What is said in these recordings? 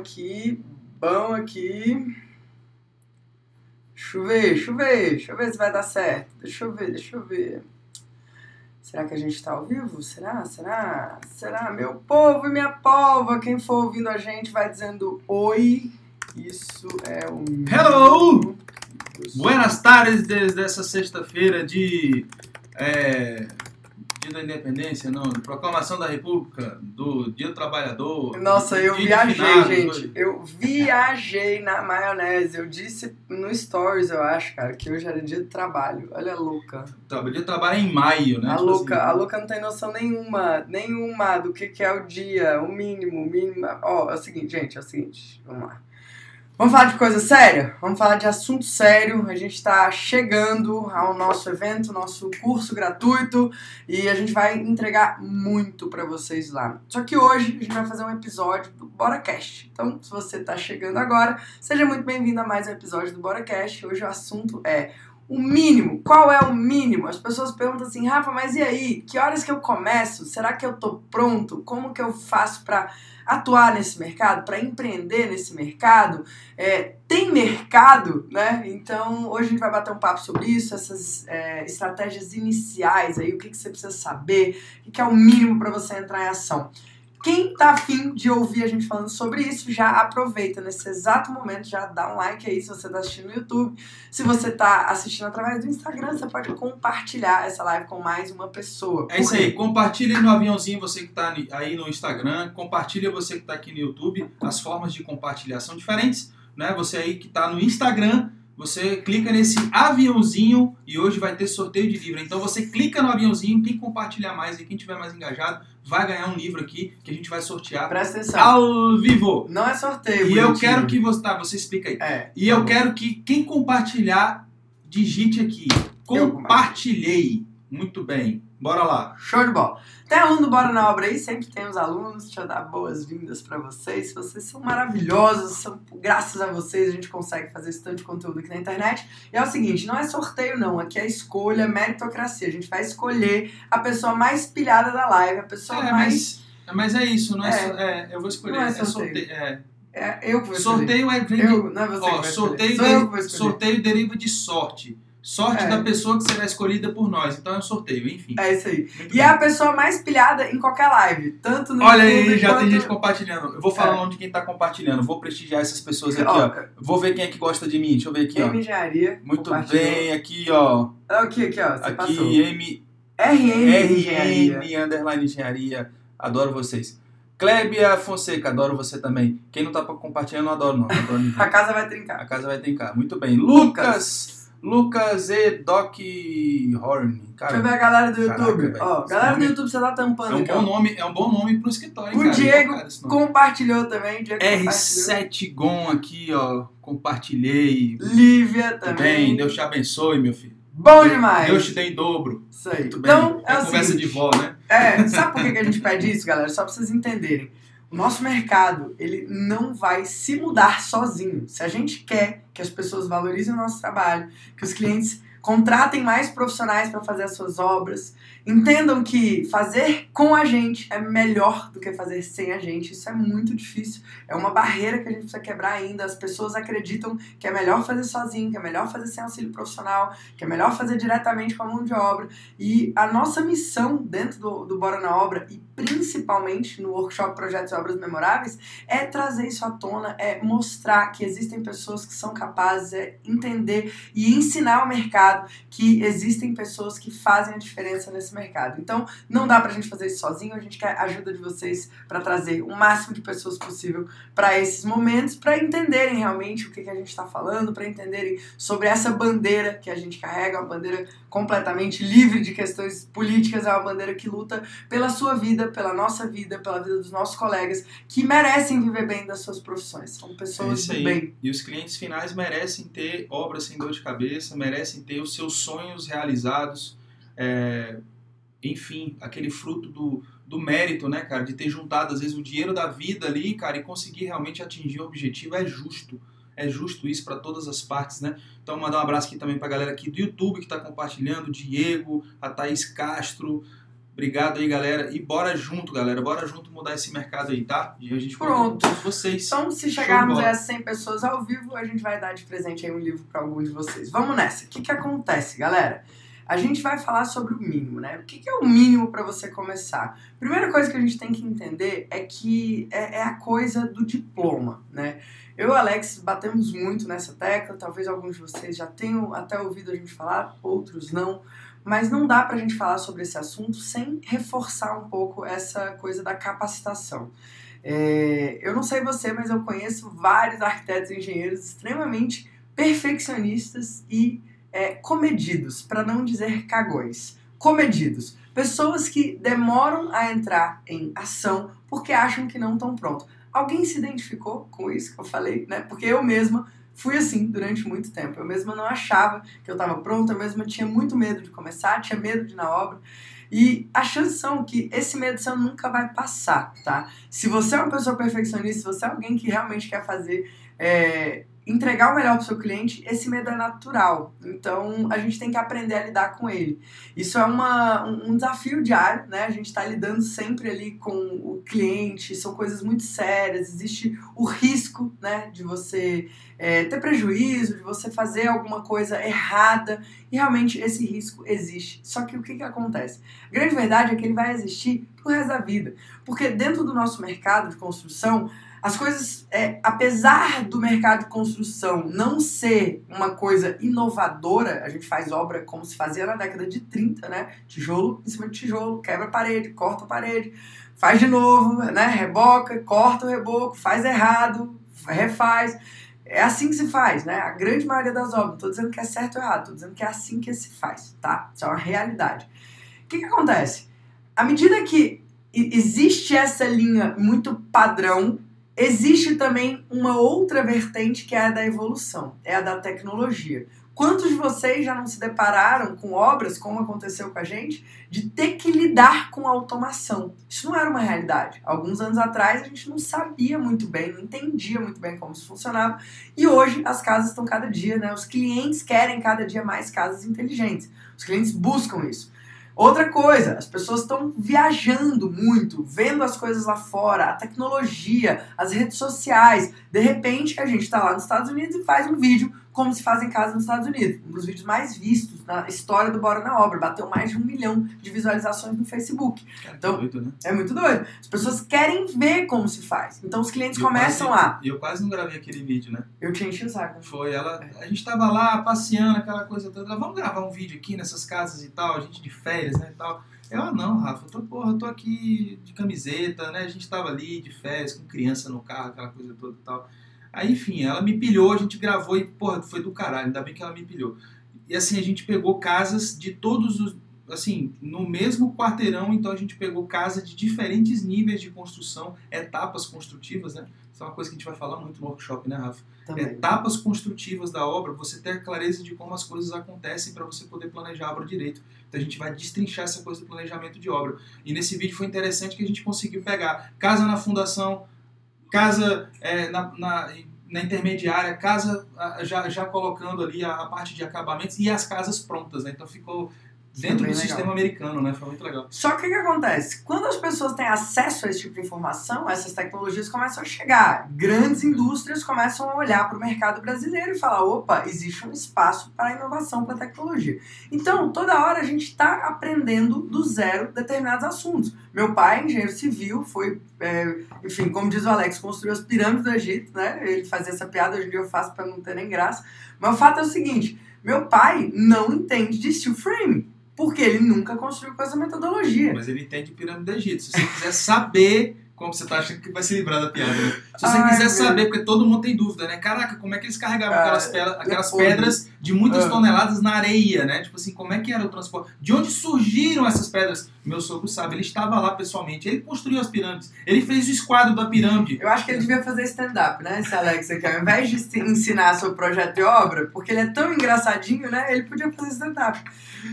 aqui, bom aqui. Deixa eu ver, deixa eu ver, deixa eu ver se vai dar certo. Deixa eu ver, deixa eu ver. Será que a gente tá ao vivo? Será? Será? Será? Meu povo e minha pova, quem for ouvindo a gente vai dizendo oi. Isso é o. Hello! Buenas tardes desde essa sexta-feira de. É, dia da Independência, não, Proclamação da República, do Dia do Trabalhador. Nossa, eu viajei, finados, gente. do- Eu viajei na maionese. Eu disse no Stories, eu acho, cara, que hoje era dia de trabalho. Olha a louca. Tra- Dia do trabalho é em maio, né? A Tipo louca, assim, a louca não tem noção nenhuma, nenhuma do que, que é o dia, o mínimo, o mínimo. Ó, é o seguinte, gente, é o seguinte, vamos lá. Vamos falar de coisa séria? Vamos falar de assunto sério. A gente está chegando ao nosso evento, nosso curso gratuito, e a gente vai entregar muito para vocês lá. Só que hoje a gente vai fazer um episódio do BoraCast. Então, se você está chegando agora, seja muito bem-vindo a mais um episódio do BoraCast. Hoje o assunto é o mínimo. Qual é o mínimo? As pessoas perguntam assim, Rafa, mas e aí? Que horas que eu começo? Será que eu tô pronto? Como que eu faço para atuar nesse mercado, para empreender nesse mercado? É, tem mercado, né? Então hoje a gente vai bater um papo sobre isso, essas é, estratégias iniciais aí, o que, que você precisa saber, o que, que é o mínimo para você entrar em ação. Quem tá afim de ouvir a gente falando sobre isso, já aproveita nesse exato momento, já dá um like aí se você tá assistindo no YouTube. Se você tá assistindo através do Instagram, você pode compartilhar essa live com mais uma pessoa. É isso aí, compartilha no aviãozinho você que está aí no Instagram, compartilha você que está aqui no YouTube, as formas de compartilhar são diferentes, né? Você aí que está no Instagram, você clica nesse aviãozinho e hoje vai ter sorteio de livro. Então você clica no aviãozinho, quem compartilhar mais e quem tiver mais engajado vai ganhar um livro aqui que a gente vai sortear Presta atenção. ao vivo. Não é sorteio, E eu bonitinho. quero que você, tá, você explica aí. É. E eu quero que quem compartilhar digite aqui, Eu compartilhei. Muito bem. Bora lá. Show de bola. Tem aluno do Bora na Obra aí, sempre tem os alunos. Deixa eu dar boas-vindas pra vocês. Vocês são maravilhosos, são, graças a vocês a gente consegue fazer esse tanto de conteúdo aqui na internet. E é o seguinte, não é sorteio não, aqui é escolha, meritocracia. A gente vai escolher a pessoa mais pilhada da live, a pessoa É, mais... mas, mas é isso, não é, É. é, eu vou escolher. Não é é sorteio. é. É, eu que vou escolher. Sorteio é de- Eu, não é você que ó, sorteio, escolher. sorteio deriva de sorte. Sorte É. da pessoa que será escolhida por nós. Então é um sorteio, enfim. É isso aí. Muito E bem. é a pessoa mais pilhada em qualquer live, tanto no Olha YouTube aí, já quanto... tem gente compartilhando. Eu vou falar É. o nome de quem tá compartilhando. Vou prestigiar essas pessoas aqui, Ó, ó. Vou ver quem é que gosta de mim. Deixa eu ver aqui, ó. M Engenharia. Muito bem, aqui, ó. Aqui, aqui, ó, você passou. Aqui, M, RN Engenharia. RN, underline engenharia. Adoro vocês. Clébia Fonseca, adoro você também. Quem não tá compartilhando, adoro, não. Adoro. A casa vai trincar. A casa vai trincar. Muito bem. Lucas. Lucas. E. Doc Horn. Deixa eu ver Cara, a galera do Caraca, YouTube. velho. Ó, galera do nome- YouTube, você tá tampando é um aqui, bom ó. nome, é um bom nome pro escritório. O cara. Diego Cara, nome. Compartilhou também. Diego compartilhou. R7 Gon aqui, ó. Compartilhei. Lívia também. bem, Deus te abençoe, meu filho. Bom demais. Deus te dê em dobro. Isso aí. Muito bem. Então, é, é o conversa seguinte. de vó, né? É, sabe por que que a gente pede isso, galera? Só pra vocês entenderem. Nosso mercado, ele não vai se mudar sozinho. Se a gente quer que as pessoas valorizem o nosso trabalho, que os clientes contratem mais profissionais para fazer as suas obras, entendam que fazer com a gente é melhor do que fazer sem a gente. Isso é muito difícil. É uma barreira que a gente precisa quebrar ainda. As pessoas acreditam que é melhor fazer sozinho, que é melhor fazer sem auxílio profissional, que é melhor fazer diretamente com a mão de obra. E a nossa missão dentro do, do Bora na Obra, e principalmente no workshop Projetos e Obras Memoráveis, é trazer isso à tona, é mostrar que existem pessoas que são capazes, é entender e ensinar ao mercado que existem pessoas que fazem a diferença nesse mercado. Então, não dá pra gente fazer isso sozinho, a gente quer a ajuda de vocês para trazer o máximo de pessoas possível para esses momentos, para entenderem realmente o que, que a gente está falando, para entenderem sobre essa bandeira que a gente carrega, uma bandeira completamente livre de questões políticas, é uma bandeira que luta pela sua vida, pela nossa vida, pela vida dos nossos colegas, que merecem viver bem das suas profissões. São É pessoas do aí. bem. E os clientes finais merecem ter obras sem dor de cabeça, merecem ter os seus sonhos realizados. é, enfim, aquele fruto do, do mérito, né, cara? De ter juntado, às vezes, o dinheiro da vida ali, cara, e conseguir realmente atingir o objetivo é justo. É justo isso para todas as partes, né? Então, mandar um abraço aqui também pra galera aqui do YouTube que tá compartilhando, Diego, a Thaís Castro, Obrigado aí, galera. E bora junto, galera. Bora junto mudar esse mercado aí, tá? E a gente Pronto. com vocês. Então, se chegarmos a 100 pessoas ao vivo, a gente vai dar de presente aí um livro para algum de vocês. Vamos nessa. O que, que acontece, galera? A gente vai falar sobre o mínimo, né? O que, é o mínimo para você começar? Primeira coisa que a gente tem que entender é que é, é a coisa do diploma, né? Eu e Alex batemos muito nessa tecla, talvez alguns de vocês já tenham até ouvido a gente falar, outros não. Mas não dá para a gente falar sobre esse assunto sem reforçar um pouco essa coisa da capacitação. É, eu não sei você, mas eu conheço vários arquitetos e engenheiros extremamente perfeccionistas e é, comedidos, para não dizer cagões. Comedidos. Pessoas que demoram a entrar em ação porque acham que não estão prontos. Alguém se identificou com isso que eu falei, né? Porque eu mesma fui assim durante muito tempo. Eu mesma não achava que eu estava pronta, eu mesma tinha muito medo de começar, tinha medo de ir na obra. E a chance são que esse medo seu nunca vai passar, tá? Se você é uma pessoa perfeccionista, se você é alguém que realmente quer fazer é, entregar o melhor para o seu cliente, esse medo é natural. Então a gente tem que aprender a lidar com ele. Isso é uma, um desafio diário, né? A gente está lidando sempre ali com o cliente, são coisas muito sérias, existe o risco né, de você é, ter prejuízo, de você fazer alguma coisa errada, e realmente esse risco existe. Só que o que, que acontece? A grande verdade é que ele vai existir pro resto da vida. Porque dentro do nosso mercado de construção, as coisas, é, apesar do mercado de construção não ser uma coisa inovadora, a gente faz obra como se fazia na década de 30, né? Tijolo em cima de tijolo, quebra a parede, corta a parede, faz de novo, né? Reboca, corta o reboco, faz errado, refaz. É assim que se faz, né? A grande maioria das obras. Não tô dizendo que é certo ou errado, tô dizendo que é assim que se faz, tá? Isso é uma realidade. O que, que acontece? À medida que existe essa linha muito padrão Existe também uma outra vertente que é a da evolução, é a da tecnologia. Quantos de vocês já não se depararam com obras, como aconteceu com a gente, de ter que lidar com automação? Isso não era uma realidade. Alguns anos atrás a gente não sabia muito bem, não entendia muito bem como isso funcionava. E hoje as casas estão cada dia, né? Os clientes querem cada dia mais casas inteligentes. Os clientes buscam isso. Outra coisa, as pessoas estão viajando muito, vendo as coisas lá fora, a tecnologia, as redes sociais. De repente, a gente está lá nos Estados Unidos e faz um vídeo como se faz em casa nos Estados Unidos. Um dos vídeos mais vistos na história do Bora na Obra. Bateu mais de um milhão de visualizações no Facebook. Cara, então, doido, né? é muito doido. As pessoas querem ver como se faz. Então os clientes Eu começam quase- a. E eu quase não gravei aquele vídeo, né? Eu te enchi o saco. Foi ela. A gente tava lá passeando, aquela coisa toda. Vamos gravar um vídeo aqui nessas casas e tal, a gente de férias, né? E tal. Eu, ah, não, Rafa, eu tô, porra, eu tô aqui de camiseta, né? A gente tava ali de férias, com criança no carro, aquela coisa toda e tal. Aí, enfim, ela me pilhou, a gente gravou e, porra, foi do caralho, ainda bem que ela me pilhou. E assim, a gente pegou casas de todos os. Assim, no mesmo quarteirão, então a gente pegou casa de diferentes níveis de construção, etapas construtivas, né? Isso é uma coisa que a gente vai falar muito no workshop, né, Rafa? Também. etapas construtivas da obra, você ter a clareza de como as coisas acontecem para você poder planejar a obra direito. Então a gente vai destrinchar essa coisa do planejamento de obra. E nesse vídeo foi interessante que a gente conseguiu pegar casa na fundação, casa é, na, na, na intermediária, casa já, já colocando ali a, a parte de acabamentos e as casas prontas. Né? Então ficou dentro do legal. sistema americano, né? Foi muito legal. Só que o que acontece? Quando as pessoas têm acesso a esse tipo de informação, essas tecnologias começam a chegar. Grandes indústrias começam a olhar para o mercado brasileiro e falar: opa, existe um espaço para inovação, para tecnologia. Então, toda hora a gente está aprendendo do zero determinados assuntos. Meu pai, engenheiro civil, foi, é, enfim, como diz o Alex, construiu as pirâmides do Egito, né? Ele fazia essa piada, hoje em dia eu faço para não ter nem graça. Mas o fato é o seguinte: meu pai não entende de steel frame. Porque ele nunca construiu com essa metodologia. Mas ele entende pirâmide do Egito. Se você quiser saber como você tá achando que vai se livrar da piada, né? Se você Ai, quiser meu. saber, porque todo mundo tem dúvida, né? Caraca, como é que eles carregavam Cara, aquelas, aquelas pedras de muitas Ah. toneladas na areia, né? Tipo assim, como é que era o transporte? De onde surgiram essas pedras? Meu sogro sabe, ele estava lá pessoalmente, ele construiu as pirâmides, ele fez o esquadro da pirâmide. Eu acho que ele devia fazer stand-up, né, esse Alex aqui. Ao invés de ensinar sobre projeto de obra, porque ele é tão engraçadinho, né, ele podia fazer stand-up.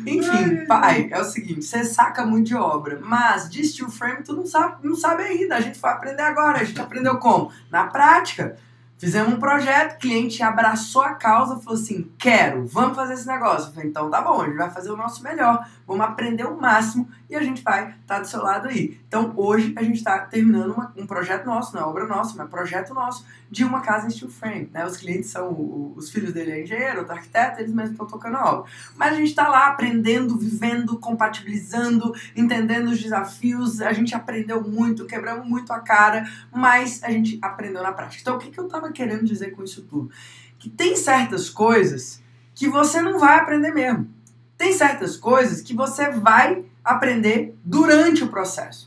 Enfim, pai, é o seguinte, você saca muito de obra, mas de steel frame tu não sabe, não sabe ainda. A gente vai aprender agora. A gente aprendeu como? Na prática. Fizemos um projeto, o cliente abraçou a causa, falou assim: quero, vamos fazer esse negócio. Eu falei, então tá bom, a gente vai fazer o nosso melhor, vamos aprender o máximo e a gente vai estar tá do seu lado aí. Então hoje a gente está terminando uma, um projeto nosso, não é obra nossa, mas é projeto nosso de uma casa em steel frame. Né? Os clientes são, os filhos dele é engenheiro, outro arquiteto, eles mesmos estão tocando a obra. Mas a gente está lá aprendendo, vivendo, compatibilizando, entendendo os desafios, a gente aprendeu muito, quebramos muito a cara, mas a gente aprendeu na prática. Então o que, que eu estava querendo dizer com isso tudo? Que tem certas coisas que você não vai aprender mesmo. Tem certas coisas que você vai aprender durante o processo.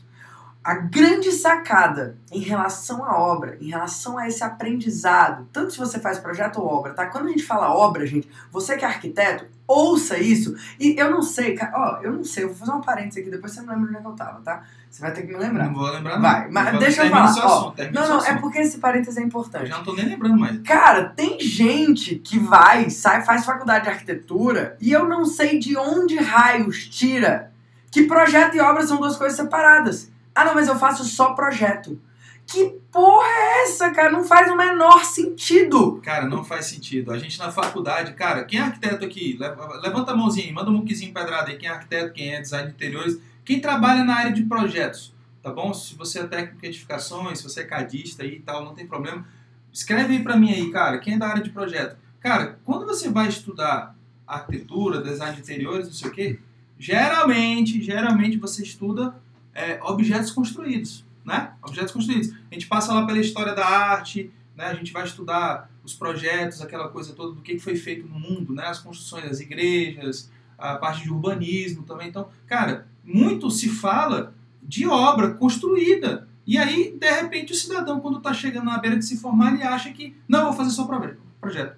A grande sacada em relação à obra, em relação a esse aprendizado, tanto se você faz projeto ou obra, tá? Quando a gente fala obra, gente, você que é arquiteto, ouça isso. E eu não sei, ó, eu não sei, eu vou fazer uma parênteses aqui, depois você não lembra onde é que eu tava, tá? Você vai ter que me lembrar. Não vou lembrar, não. Vai, mas Vou- deixa eu falar. ó. assunto, termina não, não, é porque esse parênteses é Eu importante. já não tô nem lembrando mais. Cara, tem gente que vai, sai, faz faculdade de arquitetura e eu não sei de onde raios tira que projeto e obra são duas coisas separadas. Ah, não, mas eu faço só projeto. Que porra é essa, cara? Não faz o menor sentido. Cara, não faz sentido. A gente na faculdade, cara, quem é arquiteto aqui? Leva- Levanta a mãozinha, aí, manda um muquizinho pedrada aí. Quem é arquiteto, quem é design de interiores, quem trabalha na área de projetos, tá bom? Se você é técnico de edificações, se você é cadista e tal, não tem problema. Escreve aí pra mim aí, cara, quem é da área de projeto. Cara, quando você vai estudar arquitetura, design de interiores, não sei o quê, geralmente, geralmente você estuda é, objetos construídos, né? Objetos construídos. A gente passa lá pela história da arte, né? A gente vai estudar os projetos, aquela coisa toda do que foi feito no mundo, né? As construções das igrejas, a parte de urbanismo também. Então, cara, muito se fala de obra construída. E aí, de repente, o cidadão, quando está chegando na beira de se formar, ele acha que, não, vou fazer só proje- projeto.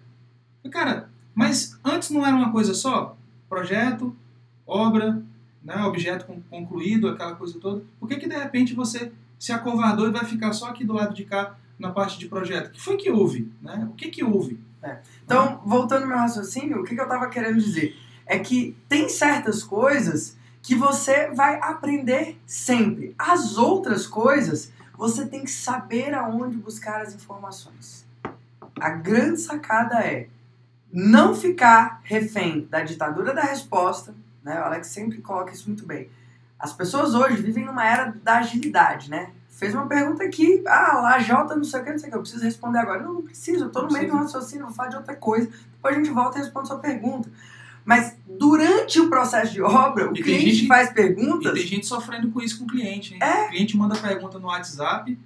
Cara, mas antes não era uma coisa só? Projeto, obra, né, objeto con- concluído, aquela coisa toda. Por que, que de repente você se acovardou e vai ficar só aqui do lado de cá na parte de projeto? O que foi que houve? Né? O que, que houve? Então, voltando ao meu raciocínio, o que, que eu tava querendo dizer? É que tem certas coisas que você vai aprender sempre. As outras coisas, você tem que saber aonde buscar as informações. A grande sacada é não ficar refém da ditadura da resposta, né? O Alex sempre coloca isso muito bem. As pessoas hoje vivem numa era da agilidade, né? Fez uma pergunta aqui, ah, lá J, não sei o que, não sei o que, eu preciso responder agora. Não, não preciso, eu tô no meio de um raciocínio, vou falar de outra coisa. Depois a gente volta e responde sua pergunta. Mas durante o processo de obra, o E cliente gente- faz E perguntas. tem gente sofrendo com isso com o cliente, hein? É. O cliente manda pergunta no WhatsApp,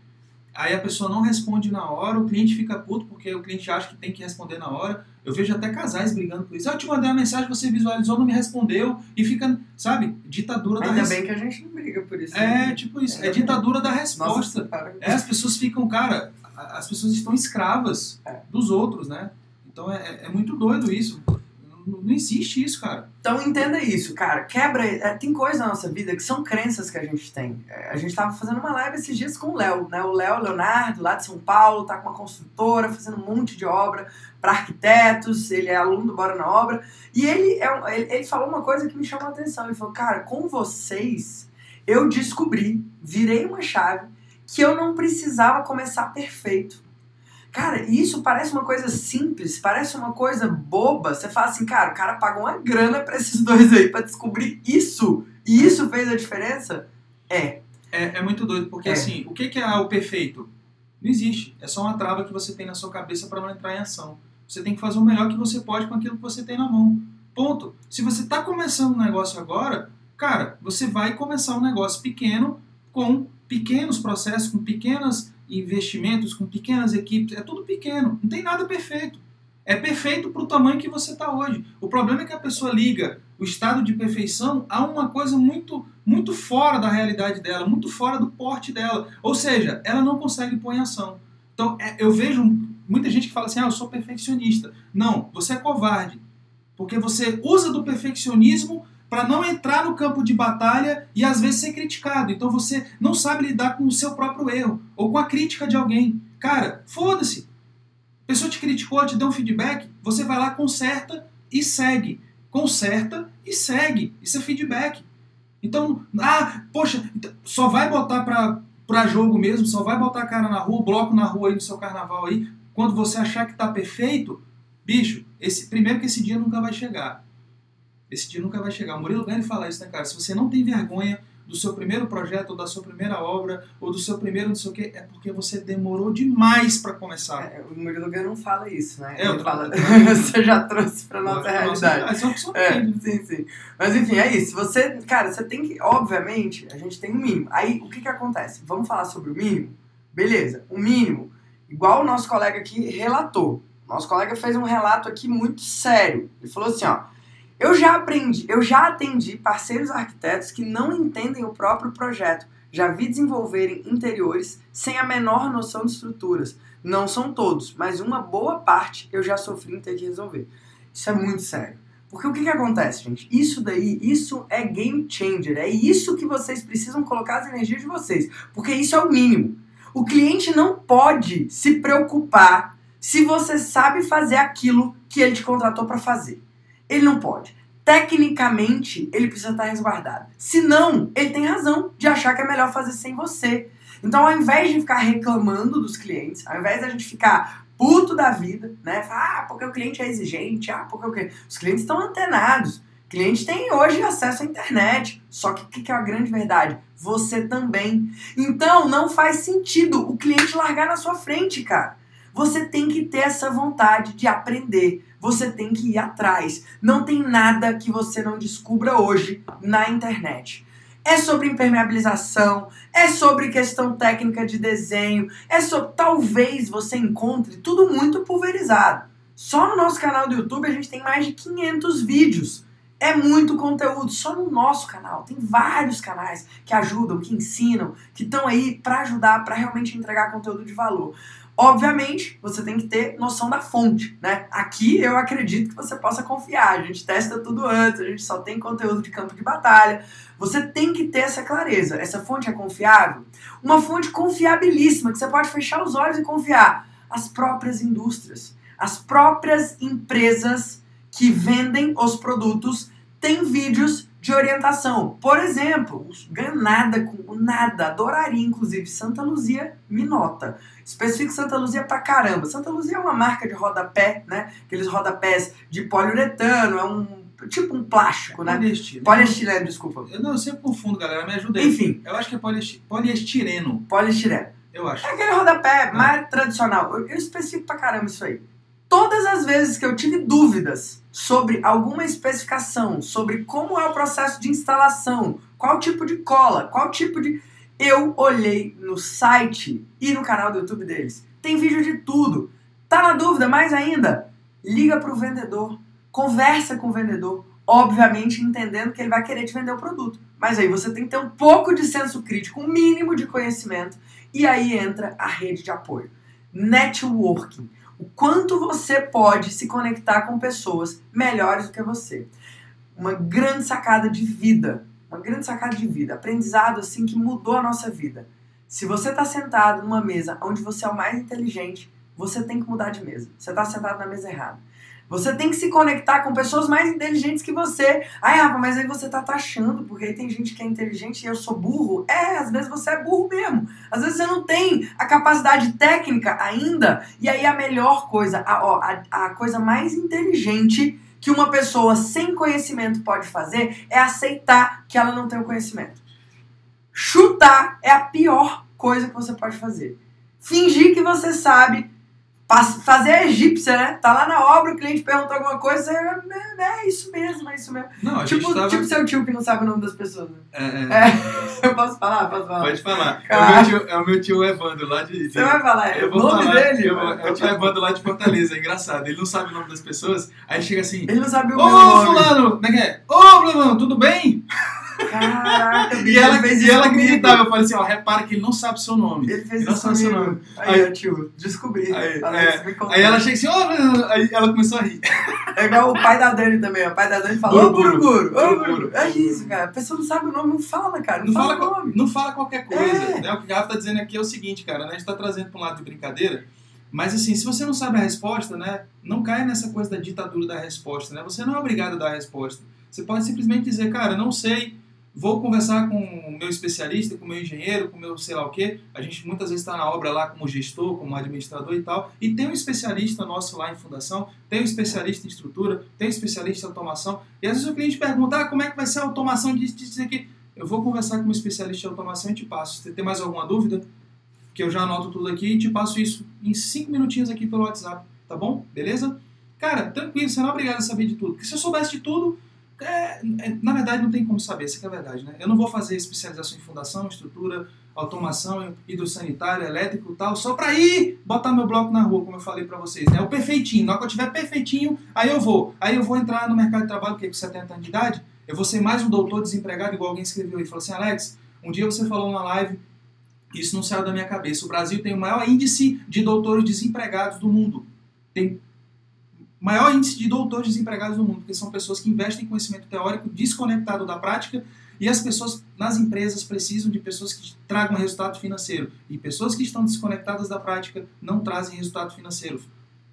aí a pessoa não responde na hora, o cliente fica puto porque o cliente acha que tem que responder na hora. Eu vejo até casais brigando por isso. Ah, Eu te mandei uma mensagem, você visualizou, não me respondeu, e fica, sabe, ditadura da Ainda resposta. bem que a gente não briga por isso. É, né? tipo isso, Ainda é bem. ditadura da Nossa, resposta. cara. É, as pessoas ficam, cara, as pessoas estão escravas É. dos outros, né? Então é, é- é muito doido isso. Não, existe isso, cara. Então entenda isso, cara. Quebra. é, tem coisas na nossa vida que são crenças que a gente tem. É, a gente tava fazendo uma live esses dias com o Léo, né? O Léo Leonardo, lá de São Paulo, tá com uma construtora, fazendo um monte de obra para arquitetos. Ele é aluno do Bora na Obra. E ele, é, ele, ele falou uma coisa que me chamou a atenção. Ele falou, cara, com vocês eu descobri, virei uma chave, que eu não precisava começar perfeito. Cara, isso parece uma coisa simples, parece uma coisa boba. Você fala assim, cara, o cara pagou uma grana pra esses dois aí pra descobrir isso. E isso fez a diferença? É. É, é muito doido, porque É. assim, o que, que é o perfeito? Não existe. É só uma trava que você tem na sua cabeça para não entrar em ação. Você tem que fazer o melhor que você pode com aquilo que você tem na mão. Ponto. Se você está começando um negócio agora, cara, você vai começar um negócio pequeno com pequenos processos, com pequenos investimentos, com pequenas equipes. É tudo pequeno. Não tem nada perfeito. É perfeito para o tamanho que você está hoje. O problema é que a pessoa liga o estado de perfeição a uma coisa muito, muito fora da realidade dela, muito fora do porte dela. Ou seja, ela não consegue pôr em ação. Então, é, eu vejo muita gente que fala assim: ah, eu sou perfeccionista. Não, você é covarde. Porque você usa do perfeccionismo para não entrar no campo de batalha e às vezes ser criticado. Então você não sabe lidar com o seu próprio erro ou com a crítica de alguém. Cara, foda-se. A pessoa te criticou, te deu um feedback, você vai lá, conserta e segue. Conserta e segue. Isso é feedback. Então, ah, poxa, então, só vai botar pra, pra jogo mesmo, só vai botar a cara na rua, bloco na rua aí no seu carnaval aí. quando você achar que está perfeito, bicho, esse, primeiro que esse dia nunca vai chegar. Esse dia nunca vai chegar. O Murilo Gani fala isso, né, cara? Se você não tem vergonha do seu primeiro projeto, ou da sua primeira obra, ou do seu primeiro não sei o quê, é porque você demorou demais para começar. É, o Murilo Gani não fala isso, né? É, Ele fala, você já trouxe pra nossa realidade. É só que só É, sim, sim. Mas enfim, é isso. Você, cara, você tem que, obviamente, a gente tem um mínimo. Aí, o que que acontece? Vamos falar sobre o mínimo? Beleza, o mínimo, igual o nosso colega aqui relatou. Nosso colega fez um relato aqui muito sério. Ele falou assim, ó, eu já aprendi, eu já atendi parceiros arquitetos que não entendem o próprio projeto. Já vi desenvolverem interiores sem a menor noção de estruturas. Não são todos, mas uma boa parte eu já sofri em ter que resolver. Isso é muito sério. Porque o que, que acontece, gente? Isso daí, isso é game changer. É isso que vocês precisam colocar as energias de vocês. Porque isso é o mínimo. O cliente não pode se preocupar se você sabe fazer aquilo que ele te contratou para fazer. Ele não pode. Tecnicamente, ele precisa estar resguardado. Se não, ele tem razão de achar que é melhor fazer sem você. Então, ao invés de ficar reclamando dos clientes, ao invés da gente ficar puto da vida, né? Ah, porque o cliente é exigente, ah, porque o cliente... Os clientes estão antenados. O cliente tem hoje acesso à internet. Só que o que que é a grande verdade? Você também. Então, não faz sentido o cliente largar na sua frente, cara. Você tem que ter essa vontade de aprender. Você tem que ir atrás. Não tem nada que você não descubra hoje na internet. É sobre impermeabilização, é sobre questão técnica de desenho, é sobre. Talvez você encontre tudo muito pulverizado. Só no nosso canal do YouTube a gente tem mais de 500 vídeos. É muito conteúdo, só no nosso canal. Tem vários canais que ajudam, que ensinam, que estão aí para ajudar, para realmente entregar conteúdo de valor. Obviamente, você tem que ter noção da fonte, né? Aqui eu acredito que você possa confiar. A gente testa tudo antes, a gente só tem conteúdo de campo de batalha. Você tem que ter essa clareza. Essa fonte é confiável? Uma fonte confiabilíssima, que você pode fechar os olhos e confiar. As próprias indústrias, as próprias empresas que vendem os produtos têm vídeos de orientação. Por exemplo, ganho nada com nada, adoraria inclusive Santa Luzia Minota. Especifico Santa Luzia pra caramba. Santa Luzia é uma marca de rodapé, né? Aqueles rodapés de poliuretano, é um tipo um plástico, né? Poliestireno. Poliestireno, desculpa. Eu, não, eu sempre confundo, galera. Me ajuda aí. Enfim, Eu acho que é poliesti- poliestireno. poliestireno. Eu acho. É aquele rodapé mais tradicional. Eu, eu especifico pra caramba isso aí. Todas as vezes que eu tive dúvidas sobre alguma especificação, sobre como é o processo de instalação, qual tipo de cola, qual tipo de. Eu olhei no site e no canal do YouTube deles. Tem vídeo de tudo. Tá na dúvida? Mais ainda, liga pro vendedor, conversa com o vendedor, obviamente entendendo que ele vai querer te vender o produto. Mas aí você tem que ter um pouco de senso crítico, um mínimo de conhecimento, e aí entra a rede de apoio. Networking. O quanto você pode se conectar com pessoas melhores do que você. Uma grande sacada de vida. Uma grande sacada de vida. Aprendizado assim que mudou a nossa vida. Se você está sentado numa mesa onde você é o mais inteligente, você tem que mudar de mesa. Você está sentado na mesa errada. Você tem que se conectar com pessoas mais inteligentes que você. Ai, Rafa, mas aí você tá taxando, porque aí tem gente que é inteligente e eu sou burro. É, às vezes você é burro mesmo. Às vezes você não tem a capacidade técnica ainda. E aí a melhor coisa, a, ó, a, a coisa mais inteligente que uma pessoa sem conhecimento pode fazer é aceitar que ela não tem o conhecimento. Chutar é a pior coisa que você pode fazer. Fingir que você sabe Fazer a egípcia, né? Tá lá na obra, o cliente pergunta alguma coisa, é, é isso mesmo, é isso mesmo. Não, Tipo, tava... tipo seu tio que não sabe o nome das pessoas. Né? É, é. É. Eu posso falar? Posso falar? Pode falar. É o, tio, é o meu tio Evandro lá de. Você vai falar, é o nome falar, dele? eu é o tio Evandro lá de Fortaleza, é engraçado. Ele não sabe o nome das pessoas, aí chega assim. Ele não sabe o Ô, meu nome. fulano! Como é que é? Ô, fulano, tudo bem? Caraca, E ela, ele fez e ela gritava, eu falei assim, ó, repara que ele não sabe o seu nome. Ele fez Não isso sabe seu nome. Aí, Aí- ó, tio, descobri. Aí, Fala é. Aí ela chega assim, fulano, aí ela começou a rir. É igual o pai da Dani também, ó. O pai da Dani falou, ô, Buruguru. Ô, Buruguru. É isso, cara. A pessoa não sabe o nome, não fala, cara. Não, Não fala, fala, nome. não fala qualquer coisa. É. né? O que o Rafa tá dizendo aqui é o seguinte, cara, né? A gente tá trazendo pra um lado de brincadeira, mas assim, se você não sabe a resposta, né? Não caia nessa coisa da ditadura da resposta, né? Você não é obrigado a dar a resposta. Você pode simplesmente dizer, cara, não sei, vou conversar com o meu especialista, com o meu engenheiro, com o meu sei lá o quê. A gente muitas vezes está na obra lá como gestor, como administrador e tal. E tem um especialista nosso lá em fundação, tem um especialista em estrutura, tem um especialista em automação. E às vezes o cliente pergunta, ah, como é que vai ser a automação disso, disso aqui? Eu vou conversar com um especialista em automação e te passo. Se tem mais alguma dúvida, que eu já anoto tudo aqui e te passo isso em cinco minutinhos aqui pelo WhatsApp, tá bom? Beleza? Cara, tranquilo, você não é obrigado a saber de tudo. Porque se eu soubesse de tudo, é, é, na verdade, não tem como saber, essa é a verdade. Né? Eu não vou fazer especialização em fundação, estrutura, automação, hidrossanitário, elétrico e tal, só para ir botar meu bloco na rua, como eu falei para vocês. É né? o perfeitinho. Na hora que eu tiver perfeitinho, aí eu vou. Aí eu vou entrar no mercado de trabalho, que é com 70 anos de idade, eu vou ser mais um doutor desempregado, igual alguém escreveu e falou assim, Alex, um dia você falou na live, isso não saiu da minha cabeça, o Brasil tem o maior índice de doutores desempregados do mundo. Tem maior índice de doutores desempregados do mundo, porque são pessoas que investem em conhecimento teórico desconectado da prática e as pessoas nas empresas precisam de pessoas que tragam resultado financeiro. E pessoas que estão desconectadas da prática não trazem resultado financeiro.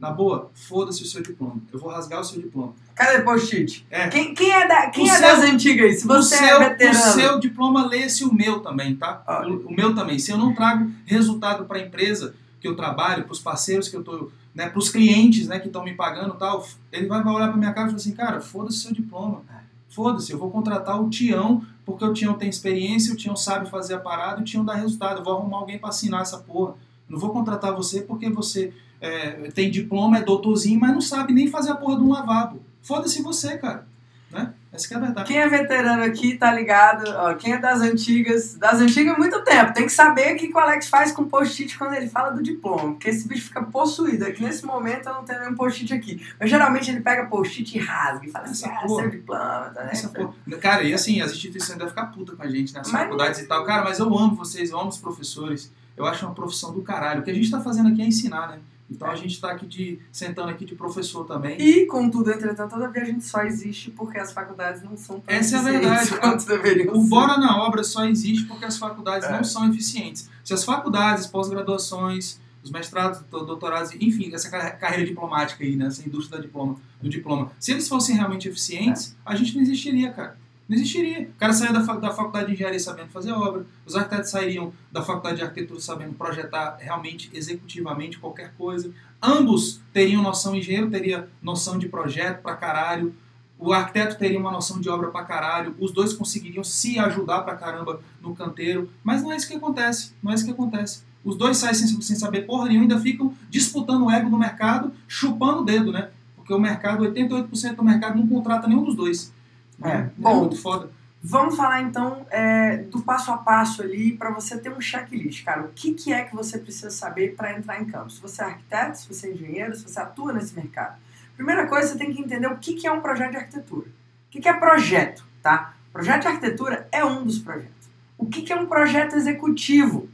Na boa, foda-se o seu diploma. Eu vou rasgar o seu diploma. Cadê post-it? É. Quem, quem, é, da, quem é seu, das antigas? Se você seu, é veterano. O seu diploma, lê-se o meu também, tá? O, o, meu também. Se eu não trago resultado para a empresa que eu trabalho, para os parceiros que eu estou né, para os clientes né, que estão me pagando tal, ele vai, olhar para minha cara e falar assim, cara, foda-se seu diploma. Foda-se, eu vou contratar o Tião, porque o Tião tem experiência, o Tião sabe fazer a parada, o Tião dá resultado. Eu vou arrumar alguém para assinar essa porra. Não vou contratar você porque você é, tem diploma, é doutorzinho, mas não sabe nem fazer a porra de um lavabo. Foda-se você, cara. Né? Essa que é a verdade. Quem é veterano aqui tá ligado, ó, quem é das antigas, das antigas há muito tempo, tem que saber o que o Alex faz com post-it quando ele fala do diploma, porque esse bicho fica possuído. Aqui nesse momento eu não tenho nenhum post-it aqui. Mas geralmente ele pega post-it e rasga e fala assim, ah, seu diploma, tá, né? Cara, e assim, as instituições devem ficar puta com a gente nas mas... faculdades e tal. Cara, mas eu amo vocês, eu amo os professores. Eu acho uma profissão do caralho. O que a gente tá fazendo aqui é ensinar, né? Então a gente está aqui de, sentando aqui de professor também. E, contudo, entretanto, todavia a gente só existe porque as faculdades não são tão Essa é a verdade. quanto deveriam O Bora na Obra só existe porque as faculdades é. não são eficientes. Se as faculdades, pós-graduações, os mestrados, doutorados, enfim, essa carreira diplomática aí, né, essa indústria da diploma, do diploma, se eles fossem realmente eficientes, é. a gente não existiria, cara. Não existiria. O cara saia da, da faculdade de engenharia sabendo fazer obra, os arquitetos sairiam da faculdade de arquitetura sabendo projetar realmente, executivamente qualquer coisa. Ambos teriam noção, o engenheiro teria noção de projeto pra caralho, o arquiteto teria uma noção de obra pra caralho, os dois conseguiriam se ajudar pra caramba no canteiro, mas não é isso que acontece, não é isso que acontece. Os dois saem sem, sem saber porra nenhuma, ainda ficam disputando o ego do mercado, chupando o dedo, né? Porque o mercado, 88% do mercado não contrata nenhum dos dois. É, é bom, muito foda. Vamos falar então é, do passo a passo ali para você ter um checklist, cara. O que, que é que você precisa saber para entrar em campo? Se você é arquiteto, se você é engenheiro, se você atua nesse mercado. Primeira coisa, você tem que entender o que, que é um projeto de arquitetura. O que, que é projeto, tá? Projeto de arquitetura é um dos projetos. O que, que é um projeto executivo?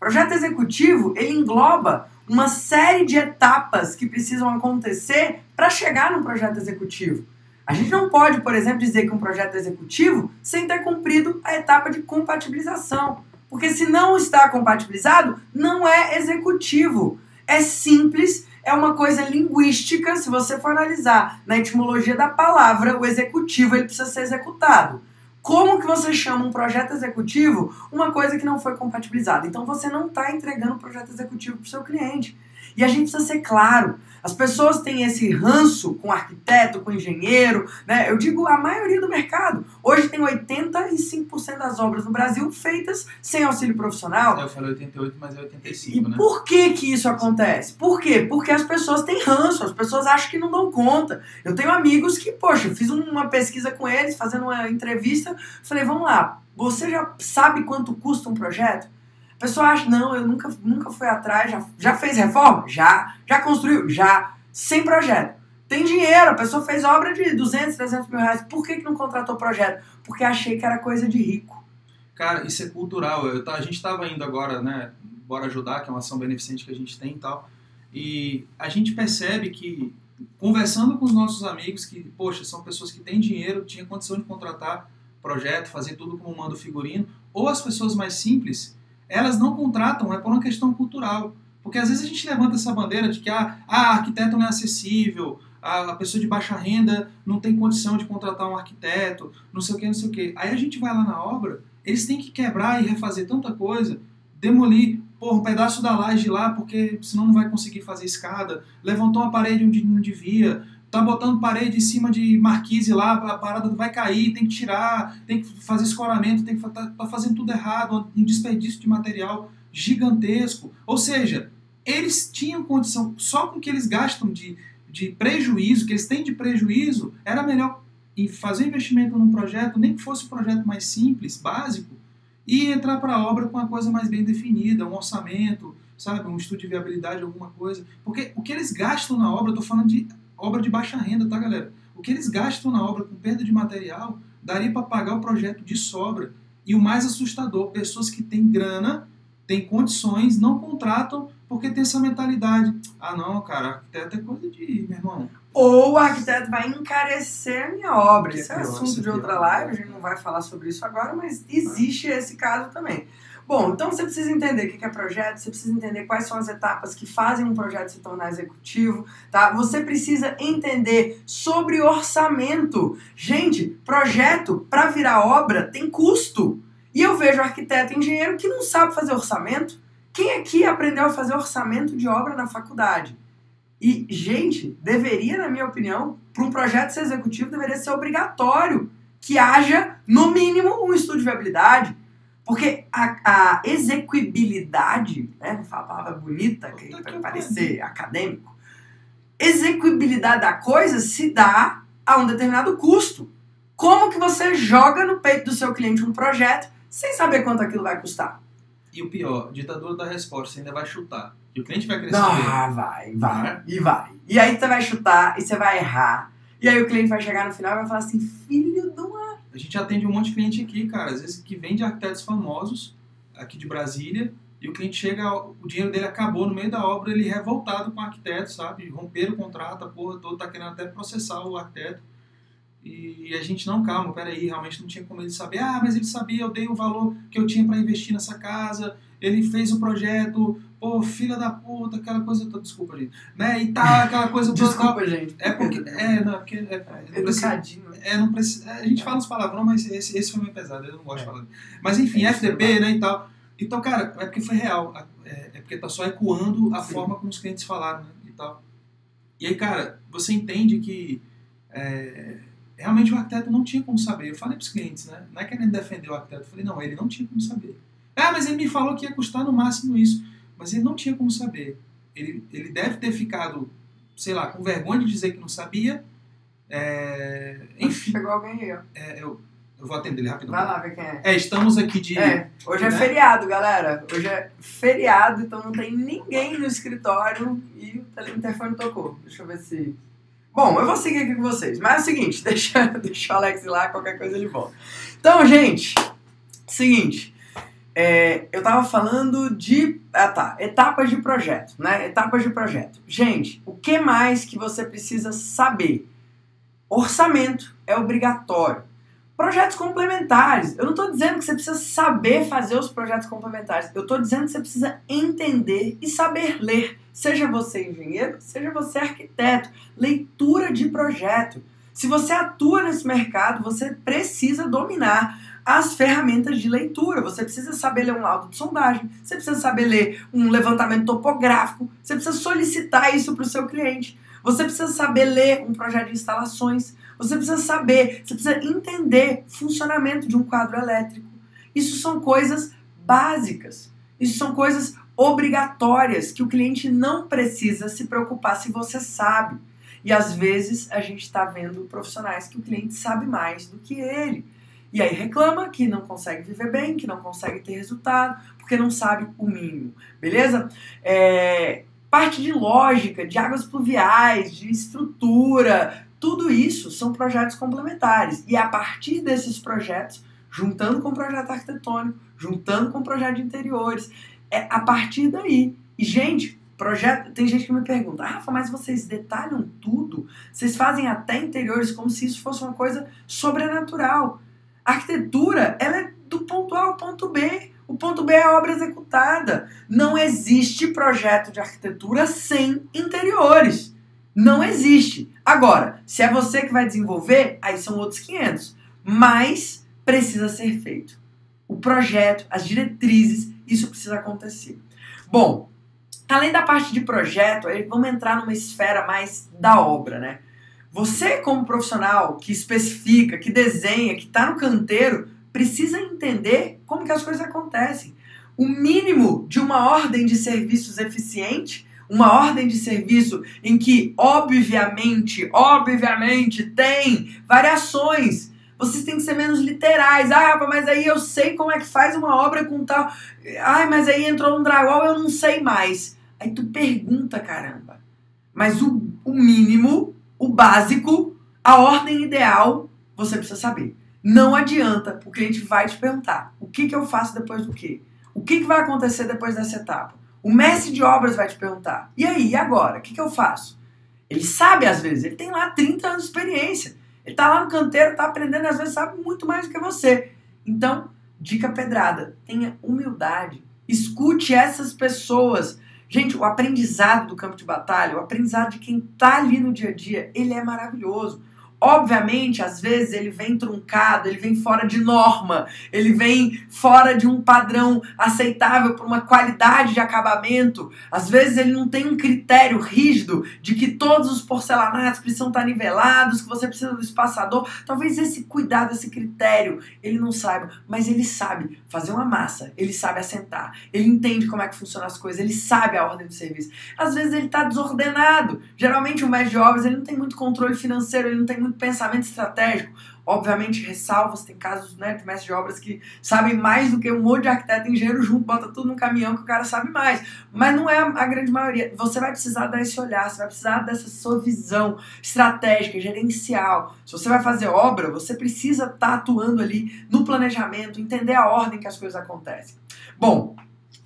Projeto executivo, ele engloba uma série de etapas que precisam acontecer para chegar no projeto executivo. A gente não pode, por exemplo, dizer que um projeto executivo sem ter cumprido a etapa de compatibilização. Porque se não está compatibilizado, não é executivo. É simples, é uma coisa linguística. Se você for analisar na etimologia da palavra, o executivo ele precisa ser executado. Como que você chama um projeto executivo uma coisa que não foi compatibilizada? Então você não está entregando o projeto executivo para o seu cliente. E a gente precisa ser claro. As pessoas têm esse ranço com arquiteto, com engenheiro, né? Eu digo a maioria do mercado. Hoje tem 85% das obras no Brasil feitas sem auxílio profissional. Eu falei 88, mas é 85, e né? Por que que isso acontece? Por quê? Porque as pessoas têm ranço, as pessoas acham que não dão conta. Eu tenho amigos que, poxa, fiz uma pesquisa com eles, fazendo uma entrevista, falei, vamos lá, você já sabe quanto custa um projeto? A pessoa acha, não, eu nunca, nunca fui atrás, já, já fez reforma? Já. Já construiu? Já. Sem projeto. Tem dinheiro, a pessoa fez obra de 200, 300 mil reais. Por que, que não contratou projeto? Porque achei que era coisa de rico. Cara, isso é cultural. Eu, a gente estava indo agora, né? Bora Ajudar, que é uma ação beneficente que a gente tem e tal. E a gente percebe que, conversando com os nossos amigos, que, poxa, são pessoas que têm dinheiro, tinham condição de contratar projeto, fazer tudo como manda o figurino, ou as pessoas mais simples elas não contratam, é por uma questão cultural. Porque às vezes a gente levanta essa bandeira de que ah, arquiteto não é acessível, a, pessoa de baixa renda não tem condição de contratar um arquiteto, não sei o que, não sei o que. Aí a gente vai lá na obra, eles têm que quebrar e refazer tanta coisa, demolir porra, um pedaço da laje lá, porque senão não vai conseguir fazer escada, levantou uma parede onde não devia, tá botando parede em cima de marquise lá, a parada vai cair, tem que tirar, tem que fazer escoramento, tem que tá, tá fazendo tudo errado, um desperdício de material gigantesco. Ou seja, eles tinham condição, só com o que eles gastam de, de prejuízo, que eles têm de prejuízo, era melhor fazer investimento num projeto, nem que fosse um projeto mais simples, básico, e entrar para a obra com uma coisa mais bem definida, um orçamento, sabe, um estudo de viabilidade, alguma coisa. Porque o que eles gastam na obra, eu estou falando de obra de baixa renda, tá, galera? O que eles gastam na obra com perda de material daria para pagar o projeto de sobra. E o mais assustador, pessoas que têm grana, têm condições, não contratam porque tem essa mentalidade. Ah, não, cara, arquiteto é coisa de, meu irmão. Ou o arquiteto vai encarecer a minha obra. Isso é, é assunto de é outra live, a gente não vai falar sobre isso agora, mas existe esse caso também. Bom, então você precisa entender o que é projeto, você precisa entender quais são as etapas que fazem um projeto se tornar executivo, tá? Você precisa entender sobre orçamento. Gente, projeto para virar obra tem custo. E eu vejo arquiteto e engenheiro que não sabe fazer orçamento. Quem aqui aprendeu a fazer orçamento de obra na faculdade? E, gente, deveria, na minha opinião, para um projeto ser executivo, deveria ser obrigatório que haja, no mínimo, um estudo de viabilidade porque a, a execuibilidade, né, vou falar a palavra bonita, que para parecer acadêmico, execuibilidade da coisa se dá a um determinado custo. Como que você joga no peito do seu cliente um projeto sem saber quanto aquilo vai custar? E o pior, ditadura da resposta, você ainda vai chutar. E o cliente vai crescer. Ah, vai, vai, e vai. E aí você vai chutar, e você vai errar. E aí o cliente vai chegar no final e vai falar assim, filho de uma a gente atende um monte de cliente aqui, cara, às vezes que vem de arquitetos famosos, aqui de Brasília, e o cliente chega, o dinheiro dele acabou no meio da obra, ele revoltado com o arquiteto, sabe? Romper o contrato, a porra toda, tá querendo até processar o arquiteto. E a gente, não, calma, peraí, realmente não tinha como ele saber. Ah, mas ele sabia, eu dei o valor que eu tinha para investir nessa casa, ele fez o projeto, pô, filha da puta, aquela coisa toda, desculpa, gente, né, e tá, aquela coisa toda. desculpa, gente. É porque, é, não, é porque... É, é. É, não precisa, a gente fala os palavrões, mas esse, esse foi meio pesado, eu não gosto é. de falar. Mas enfim, é FDP, né, e tal. Então, cara, é porque foi real, é, é porque tá só ecoando a Sim. forma como os clientes falaram, né, e tal. E aí, cara, você entende que é, realmente o arquiteto não tinha como saber. Eu falei para os clientes, né, não é querendo defender o arquiteto, eu falei, não, ele não tinha como saber. Ah, mas ele me falou que ia custar no máximo isso. Mas ele não tinha como saber. Ele, ele deve ter ficado, sei lá, com vergonha de dizer que não sabia. É, enfim. Chegou alguém aí, ó. É, eu, eu vou atender ele rapidinho. Vai lá ver quem é. É, estamos aqui de. É, hoje é né? feriado, galera. Hoje é feriado, então não tem ninguém no escritório e o telefone tocou. Deixa eu ver se. Bom, eu vou seguir aqui com vocês. Mas é o seguinte, deixa, deixa o Alex ir lá, qualquer coisa ele volta. Então, gente, seguinte. É, eu tava falando de. Ah tá, etapas de projeto, né? Etapas de projeto. Gente, o que mais que você precisa saber? Orçamento é obrigatório. Projetos complementares. Eu não estou dizendo que você precisa saber fazer os projetos complementares. Eu estou dizendo que você precisa entender e saber ler. Seja você engenheiro, seja você arquiteto. Leitura de projeto. Se você atua nesse mercado, você precisa dominar as ferramentas de leitura. Você precisa saber ler um laudo de sondagem, você precisa saber ler um levantamento topográfico, você precisa solicitar isso para o seu cliente. Você precisa saber ler um projeto de instalações, você precisa saber, você precisa entender o funcionamento de um quadro elétrico. Isso são coisas básicas. Isso são coisas obrigatórias que o cliente não precisa se preocupar se você sabe. E às vezes a gente está vendo profissionais que o cliente sabe mais do que ele. E aí reclama que não consegue viver bem, que não consegue ter resultado, porque não sabe o mínimo, beleza? É, parte de lógica, de águas pluviais, de estrutura, tudo isso são projetos complementares. E a partir desses projetos, juntando com o projeto arquitetônico, juntando com o projeto de interiores, é a partir daí. E, gente, projeto. Tem gente que me pergunta, Rafa, mas vocês detalham tudo? Vocês fazem até interiores como se isso fosse uma coisa sobrenatural. A arquitetura, ela é do ponto A ao ponto B. O ponto B é a obra executada. Não existe projeto de arquitetura sem interiores. Não existe. Agora, se é você que vai desenvolver, aí são outros 500. Mas precisa ser feito. O projeto, as diretrizes, isso precisa acontecer. Bom, além da parte de projeto, aí vamos entrar numa esfera mais da obra, né? Você, como profissional que especifica, que desenha, que está no canteiro, precisa entender como que as coisas acontecem. O mínimo de uma ordem de serviços eficiente, uma ordem de serviço em que, obviamente, obviamente, tem variações. Vocês têm que ser menos literais. Ah, mas aí eu sei como é que faz uma obra com tal. Ai, mas aí entrou um drywall, eu não sei mais. Aí tu pergunta, caramba. Mas o, o mínimo o básico, a ordem ideal, você precisa saber. Não adianta, o cliente vai te perguntar o que, que eu faço depois do quê? O que, que vai acontecer depois dessa etapa? O mestre de obras vai te perguntar. E aí, e agora? O que, que eu faço? Ele sabe às vezes, ele tem lá 30 anos de experiência. Ele tá lá no canteiro, tá aprendendo, às vezes sabe muito mais do que você. Então, dica pedrada, tenha humildade. Escute essas pessoas. Gente, o aprendizado do campo de batalha, o aprendizado de quem está ali no dia a dia, ele é maravilhoso. Obviamente, às vezes ele vem truncado, ele vem fora de norma, ele vem fora de um padrão aceitável para uma qualidade de acabamento. Às vezes ele não tem um critério rígido de que todos os porcelanatos precisam estar nivelados, que você precisa do espaçador. Talvez esse cuidado, esse critério, ele não saiba, mas ele sabe fazer uma massa, ele sabe assentar, ele entende como é que funcionam as coisas, ele sabe a ordem do serviço. Às vezes ele está desordenado. Geralmente o mestre de obras ele não tem muito controle financeiro, ele não tem muito muito pensamento estratégico. Obviamente, ressalvas, tem casos né, de mestres de obras que sabem mais do que um monte de arquiteto e engenheiro junto, bota tudo num caminhão que o cara sabe mais. Mas não é a grande maioria. Você vai precisar dar esse olhar, você vai precisar dessa sua visão estratégica, gerencial. Se você vai fazer obra, você precisa estar tá atuando ali no planejamento, entender a ordem que as coisas acontecem. Bom,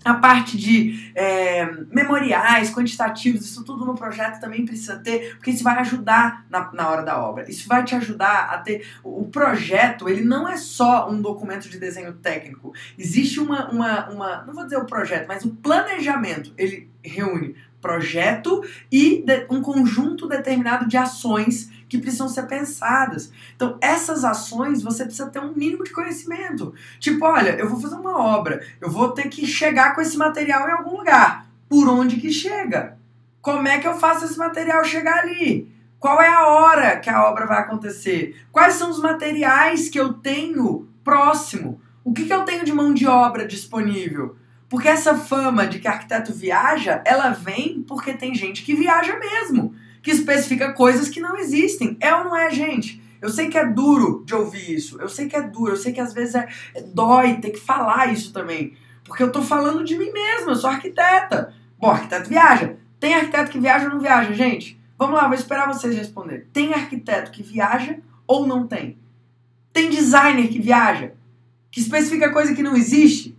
a parte de é, memoriais, quantitativos, isso tudo no projeto também precisa ter, porque isso vai ajudar na, na hora da obra. Isso vai te ajudar a ter. O projeto, ele não é só um documento de desenho técnico. Existe uma. uma, uma não vou dizer o projeto, mas o planejamento. Ele reúne projeto e de, um conjunto determinado de ações que precisam ser pensadas. Então, essas ações você precisa ter um mínimo de conhecimento. Tipo, olha, eu vou fazer uma obra, eu vou ter que chegar com esse material em algum lugar. Por onde que chega? Como é que eu faço esse material chegar ali? Qual é a hora que a obra vai acontecer? Quais são os materiais que eu tenho próximo? O que, que eu tenho de mão de obra disponível? Porque essa fama de que arquiteto viaja, ela vem porque tem gente que viaja mesmo que especifica coisas que não existem. É ou não é, gente? Eu sei que é duro de ouvir isso. Eu sei que é duro. Eu sei que às vezes é, é dói ter que falar isso também. Porque eu tô falando de mim mesma. Eu sou arquiteta. Bom, arquiteto viaja. Tem arquiteto que viaja ou não viaja, gente? Vamos lá, vou esperar vocês responder. Tem arquiteto que viaja ou não tem? Tem designer que viaja? Que especifica coisa que não existe?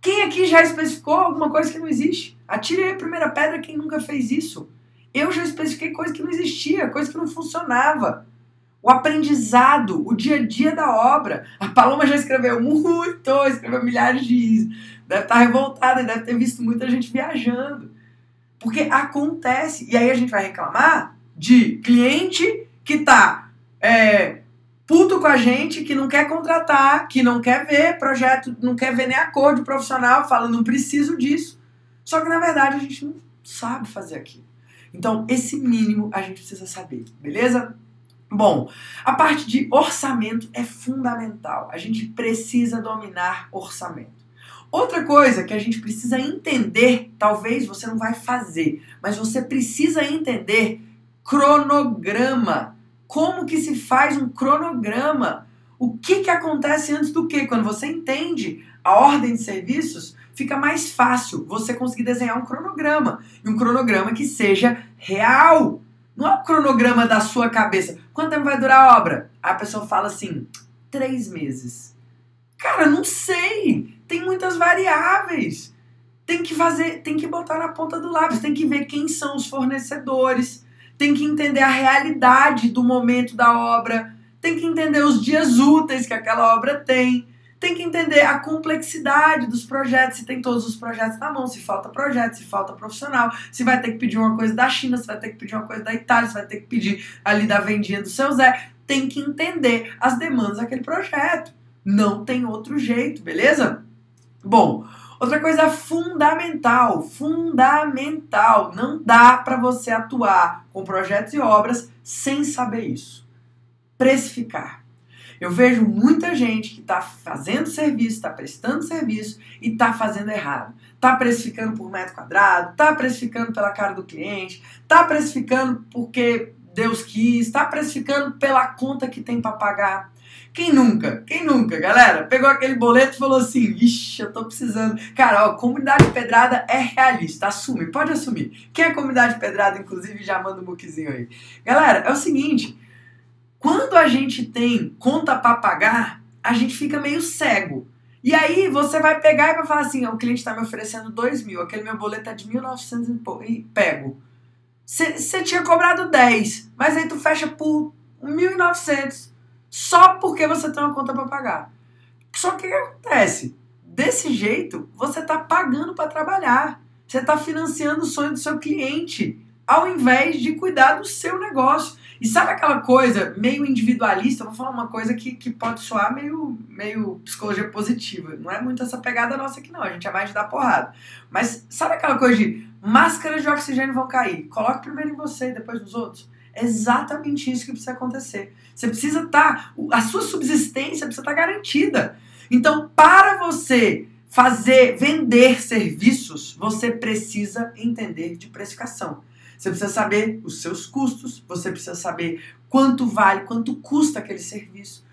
Quem aqui já especificou alguma coisa que não existe? Atire a primeira pedra quem nunca fez isso. Eu já especifiquei coisa que não existia, coisa que não funcionava. O aprendizado, o dia a dia da obra. A Paloma já escreveu muito, escreveu milhares de. Deve estar revoltada, deve ter visto muita gente viajando. Porque acontece. E aí a gente vai reclamar de cliente que tá é, puto com a gente, que não quer contratar, que não quer ver projeto, não quer ver nem acordo profissional, fala, não preciso disso. Só que na verdade a gente não sabe fazer aquilo. Então, esse mínimo a gente precisa saber, beleza? Bom, a parte de orçamento é fundamental. A gente precisa dominar orçamento. Outra coisa que a gente precisa entender, talvez você não vai fazer, mas você precisa entender cronograma. Como que se faz um cronograma? O que, que acontece antes do que? Quando você entende a ordem de serviços, fica mais fácil você conseguir desenhar um cronograma. E um cronograma que seja real. Não é o cronograma da sua cabeça. Quanto tempo vai durar a obra? A pessoa fala assim: três meses. Cara, não sei. Tem muitas variáveis. Tem que fazer, tem que botar na ponta do lápis, tem que ver quem são os fornecedores, tem que entender a realidade do momento da obra, tem que entender os dias úteis que aquela obra tem tem que entender a complexidade dos projetos, se tem todos os projetos na mão, se falta projeto, se falta profissional, se vai ter que pedir uma coisa da China, se vai ter que pedir uma coisa da Itália, se vai ter que pedir ali da vendinha do seu Zé. Tem que entender as demandas daquele projeto. Não tem outro jeito, beleza? Bom, outra coisa fundamental, fundamental, não dá para você atuar com projetos e obras sem saber isso. Precificar. Eu vejo muita gente que está fazendo serviço, está prestando serviço e está fazendo errado. Está precificando por metro quadrado, está precificando pela cara do cliente, está precificando porque Deus quis, está precificando pela conta que tem para pagar. Quem nunca? Quem nunca, galera? Pegou aquele boleto e falou assim: Ixi, eu tô precisando. Cara, ó, comunidade pedrada é realista. Assume, pode assumir. Quem é comunidade pedrada, inclusive, já manda um bookzinho aí. Galera, é o seguinte: quando a gente tem conta para pagar, a gente fica meio cego. E aí você vai pegar e vai falar assim: o cliente está me oferecendo 2 mil, aquele meu boleto é de 1.900 e pego. Você tinha cobrado 10, mas aí tu fecha por 1.900 só porque você tem uma conta para pagar. Só que o que acontece? Desse jeito, você está pagando para trabalhar. Você está financiando o sonho do seu cliente, ao invés de cuidar do seu negócio. E sabe aquela coisa meio individualista? Eu vou falar uma coisa que, que pode soar meio, meio psicologia positiva. Não é muito essa pegada nossa aqui, não. A gente é mais de dar porrada. Mas sabe aquela coisa de máscaras de oxigênio vão cair? Coloque primeiro em você e depois nos outros. É exatamente isso que precisa acontecer. Você precisa estar. Tá, a sua subsistência precisa estar tá garantida. Então, para você fazer, vender serviços, você precisa entender de precificação. Você precisa saber os seus custos, você precisa saber quanto vale, quanto custa aquele serviço.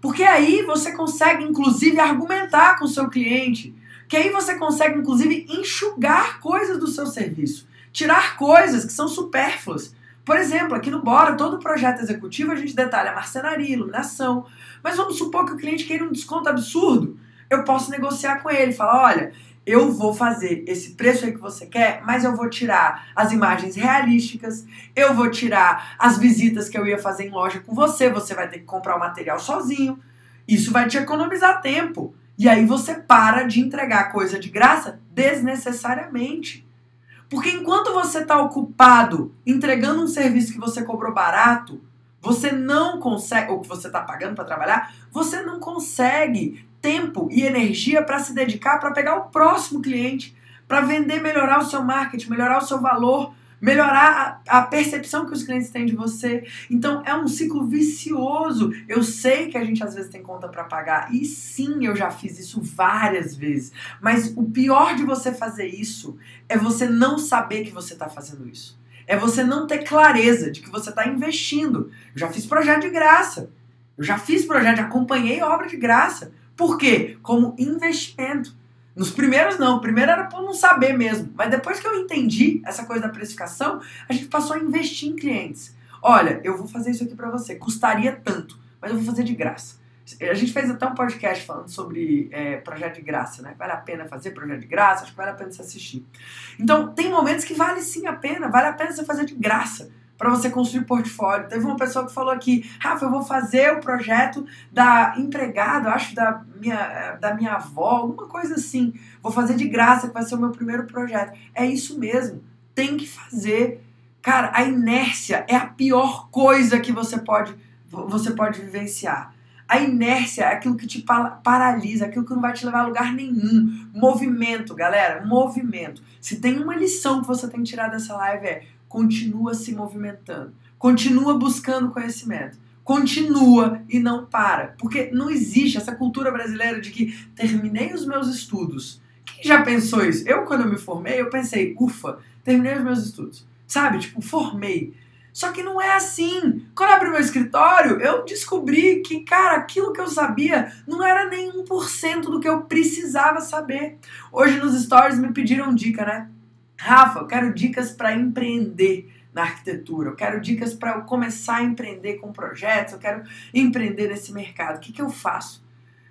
Porque aí você consegue, inclusive, argumentar com o seu cliente. Que aí você consegue, inclusive, enxugar coisas do seu serviço. Tirar coisas que são supérfluas. Por exemplo, aqui no Bora, todo projeto executivo a gente detalha marcenaria, iluminação. Mas vamos supor que o cliente queira um desconto absurdo. Eu posso negociar com ele, falar, olha, eu vou fazer esse preço aí que você quer, mas eu vou tirar as imagens realísticas, eu vou tirar as visitas que eu ia fazer em loja com você, você vai ter que comprar o material sozinho. Isso vai te economizar tempo. E aí você para de entregar coisa de graça desnecessariamente. Porque enquanto você está ocupado entregando um serviço que você cobrou barato, você não consegue, ou que você está pagando para trabalhar, você não consegue tempo e energia para se dedicar para pegar o próximo cliente, para vender, melhorar o seu marketing, melhorar o seu valor, melhorar a, a, percepção que os clientes têm de você. Então é um ciclo vicioso. Eu sei que a gente às vezes tem conta para pagar e sim, eu já fiz isso várias vezes. Mas o pior de você fazer isso é você não saber que você está fazendo isso. É você não ter clareza de que você está investindo. Eu já fiz projeto de graça. Eu já fiz projeto, acompanhei obra de graça. Por quê? Como investimento. Nos primeiros não, primeiro era por não saber mesmo, mas depois que eu entendi essa coisa da precificação, a gente passou a investir em clientes. Olha, eu vou fazer isso aqui para você, custaria tanto, mas eu vou fazer de graça. A gente fez até um podcast falando sobre é, projeto de graça, né? Vale a pena fazer projeto de graça? Acho que vale a pena você assistir. Então, tem momentos que vale sim a pena, vale a pena você fazer de graça para você construir portfólio. Teve uma pessoa que falou aqui, Rafa, eu vou fazer o projeto da empregada, acho da minha, da minha avó, alguma coisa assim. Vou fazer de graça, que vai ser o meu primeiro projeto. É isso mesmo, tem que fazer. Cara, a inércia é a pior coisa que você pode, você pode vivenciar. A inércia é aquilo que te paralisa, aquilo que não vai te levar a lugar nenhum. Movimento, galera, movimento. Se tem uma lição que você tem que tirar dessa live é continua se movimentando, continua buscando conhecimento, continua e não para. Porque não existe essa cultura brasileira de que terminei os meus estudos. Quem já pensou isso? Eu, quando eu me formei, eu pensei, ufa, terminei os meus estudos. Sabe? Tipo, formei. Só que não é assim. Quando eu abri meu escritório, eu descobri que, cara, aquilo que eu sabia não era nem 1% do que eu precisava saber. Hoje nos stories me pediram dica, né? Rafa, eu quero dicas para empreender na arquitetura, eu quero dicas para eu começar a empreender com projetos, eu quero empreender nesse mercado. O que, que eu faço?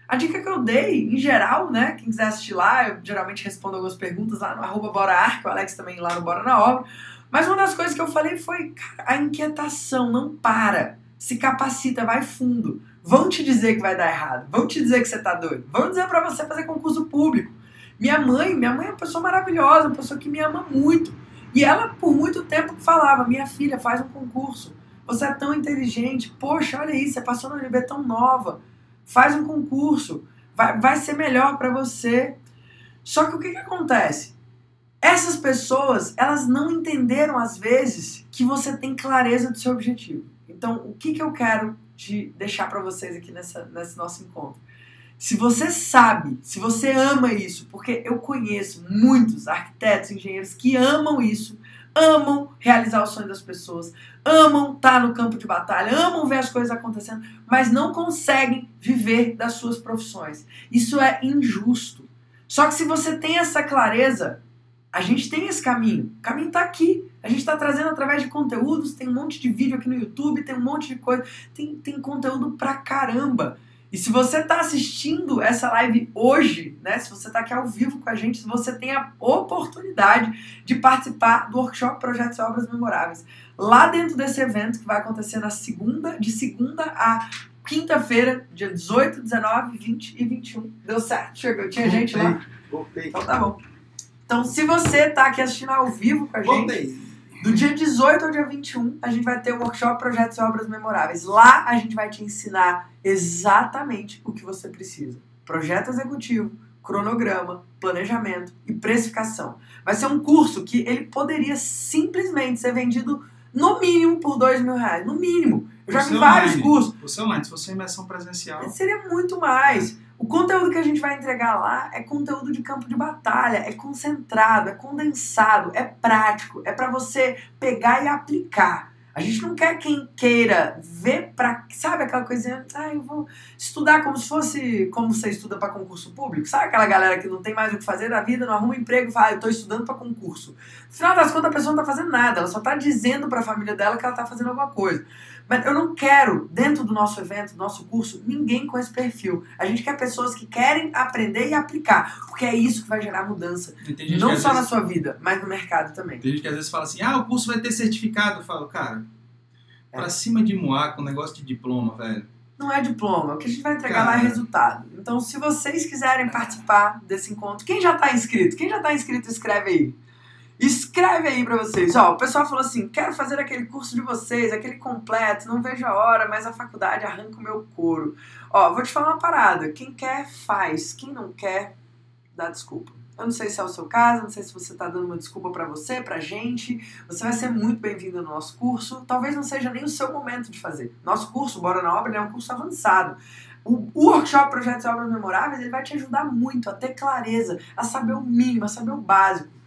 A dica que eu dei, em geral, né? Quem quiser assistir lá, eu geralmente respondo algumas perguntas lá no arroba Bora Arque, o Alex também lá no Bora na Obra. Mas uma das coisas que eu falei foi, a inquietação não para. Se capacita, vai fundo. vão te dizer que vai dar errado, vão te dizer que você tá doido, vão dizer para você fazer concurso público. Minha mãe, minha mãe é uma pessoa maravilhosa, uma pessoa que me ama muito. E ela, por muito tempo, falava: Minha filha, faz um concurso. Você é tão inteligente. Poxa, olha isso, você passou na UNB tão nova. Faz um concurso. Vai, vai ser melhor para você. Só que o que, que acontece? Essas pessoas, elas não entenderam, às vezes, que você tem clareza do seu objetivo. Então, o que, que eu quero te deixar para vocês aqui nessa, nesse nosso encontro? Se você sabe, se você ama isso, porque eu conheço muitos arquitetos, engenheiros que amam isso, amam realizar o sonho das pessoas, amam estar no campo de batalha, amam ver as coisas acontecendo, mas não conseguem viver das suas profissões. Isso é injusto. Só que se você tem essa clareza, a gente tem esse caminho. O caminho está aqui. A gente está trazendo através de conteúdos, tem um monte de vídeo aqui no YouTube, tem um monte de coisa, tem, tem conteúdo pra caramba. E se você está assistindo essa live hoje, né, se você está aqui ao vivo com a gente, você tem a oportunidade de participar do workshop Projetos e Obras Memoráveis. Lá dentro desse evento, que vai acontecer na segunda, de segunda a quinta-feira, dia 18, 19, 20 e 21. Deu certo, chegou. Tinha Voltei, gente lá? Voltei. Então tá bom. Então, se você tá aqui assistindo ao vivo com a gente, Voltei. Do dia 18 ao dia 21, a gente vai ter o workshop Projetos e Obras Memoráveis. Lá a gente vai te ensinar exatamente o que você precisa: projeto executivo, cronograma, planejamento e precificação. Vai ser um curso que ele poderia simplesmente ser vendido no mínimo por dois mil reais. No mínimo. Eu já vi vários online. cursos. Você online, se fosse imersão presencial. Seria muito mais. O conteúdo que a gente vai entregar lá é conteúdo de campo de batalha, é concentrado, é condensado, é prático, é para você pegar e aplicar. A gente não quer quem queira ver pra. Sabe aquela coisinha? Ah, eu vou estudar como se fosse como você estuda para concurso público. Sabe aquela galera que não tem mais o que fazer da vida, não arruma emprego e fala, ah, eu tô estudando para concurso. No final das contas, a pessoa não tá fazendo nada, ela só tá dizendo pra família dela que ela tá fazendo alguma coisa. Mas eu não quero, dentro do nosso evento, do nosso curso, ninguém com esse perfil. A gente quer pessoas que querem aprender e aplicar, porque é isso que vai gerar mudança. Não só na vezes- sua vida, mas no mercado também. Tem gente que às vezes fala assim, ah, o curso vai ter certificado. Eu falo, cara, pra É. cima de moar com negócio de diploma, velho. Não é diploma, o que a gente vai entregar Cara. lá é resultado. Então, se vocês quiserem participar desse encontro, quem já tá inscrito? Quem já tá inscrito, escreve aí. Escreve aí pra vocês. Ó, o pessoal falou assim: quero fazer aquele curso de vocês, aquele completo, não vejo a hora, mas a faculdade arranca o meu couro. Ó, vou te falar uma parada: quem quer, faz. Quem não quer, dá desculpa. Eu não sei se é o seu caso, não sei se você tá dando uma desculpa pra você, pra gente. Você vai ser muito bem-vindo no nosso curso. Talvez não seja nem o seu momento de fazer. Nosso curso, Bora na Obra, é um curso avançado. O, o workshop Projetos e Obras Memoráveis ele vai te ajudar muito a ter clareza, a saber o mínimo, a saber o básico.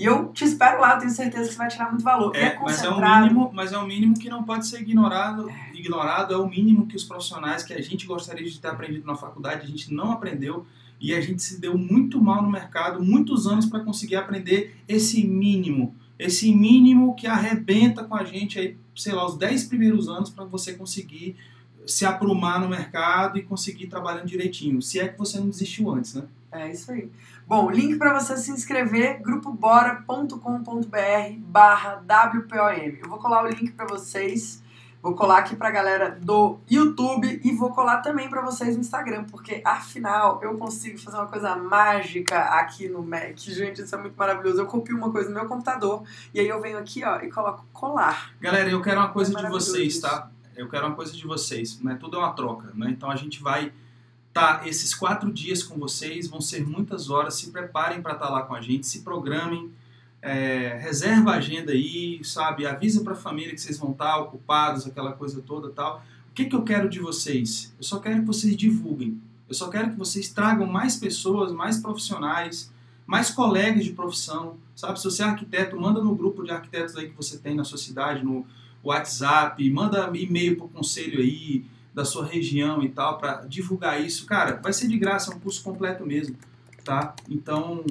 E eu te espero lá, eu tenho certeza que você vai tirar muito valor. É, mas é concentrado. mínimo, mas é o mínimo que não pode ser ignorado. Ignorado é o mínimo que os profissionais que a gente gostaria de ter aprendido na faculdade, a gente não aprendeu e a gente se deu muito mal no mercado, muitos anos para conseguir aprender esse mínimo, esse mínimo que arrebenta com a gente aí, sei lá, os 10 primeiros anos para você conseguir se aprumar no mercado e conseguir trabalhando direitinho. Se é que você não desistiu antes, né? É isso aí. Bom, link para você se inscrever, grupobora.com.br barra WPOM. Eu vou colar o link para vocês, vou colar aqui pra galera do YouTube e vou colar também para vocês no Instagram, porque afinal eu consigo fazer uma coisa mágica aqui no Mac. Gente, isso é muito maravilhoso. Eu copio uma coisa no meu computador e aí eu venho aqui, ó, e coloco colar. Galera, eu quero uma coisa É de vocês, tá? Eu quero uma coisa de vocês, né? Tudo é uma troca, né? Então a gente vai tá esses quatro dias com vocês, vão ser muitas horas. Se preparem para estar lá com a gente, se programem, é, reserva a agenda aí, sabe? Avisa para a família que vocês vão estar ocupados, aquela coisa toda, tal. O que que eu quero de vocês? Eu só quero que vocês divulguem. Eu só quero que vocês tragam mais pessoas, mais profissionais, mais colegas de profissão, sabe? Se você é arquiteto, manda no grupo de arquitetos aí que você tem na sua cidade, no WhatsApp, manda e-mail pro conselho aí da sua região e tal para divulgar isso. Cara, vai ser de graça, é um curso completo mesmo, tá? Então,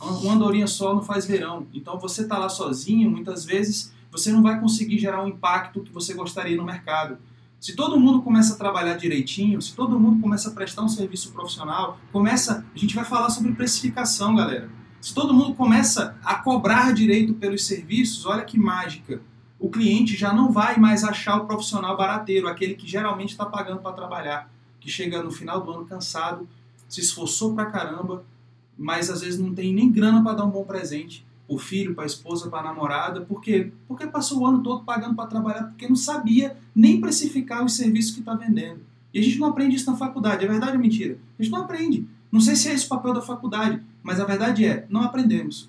uma andorinha só não faz verão. Então, você tá lá sozinho, muitas vezes você não vai conseguir gerar um impacto que você gostaria no mercado. Se todo mundo começa a trabalhar direitinho, se todo mundo começa a prestar um serviço profissional, começa, a gente vai falar sobre precificação, galera. Se todo mundo começa a cobrar direito pelos serviços, olha que mágica. O cliente já não vai mais achar o profissional barateiro, aquele que geralmente está pagando para trabalhar, que chega no final do ano cansado, se esforçou pra caramba, mas às vezes não tem nem grana para dar um bom presente o filho, para a esposa, para a namorada. Por quê? Porque passou o ano todo pagando para trabalhar, porque não sabia nem precificar os serviços que está vendendo. E a gente não aprende isso na faculdade. É verdade ou mentira? A gente não aprende. Não sei se é esse o papel da faculdade, mas a verdade é, não aprendemos.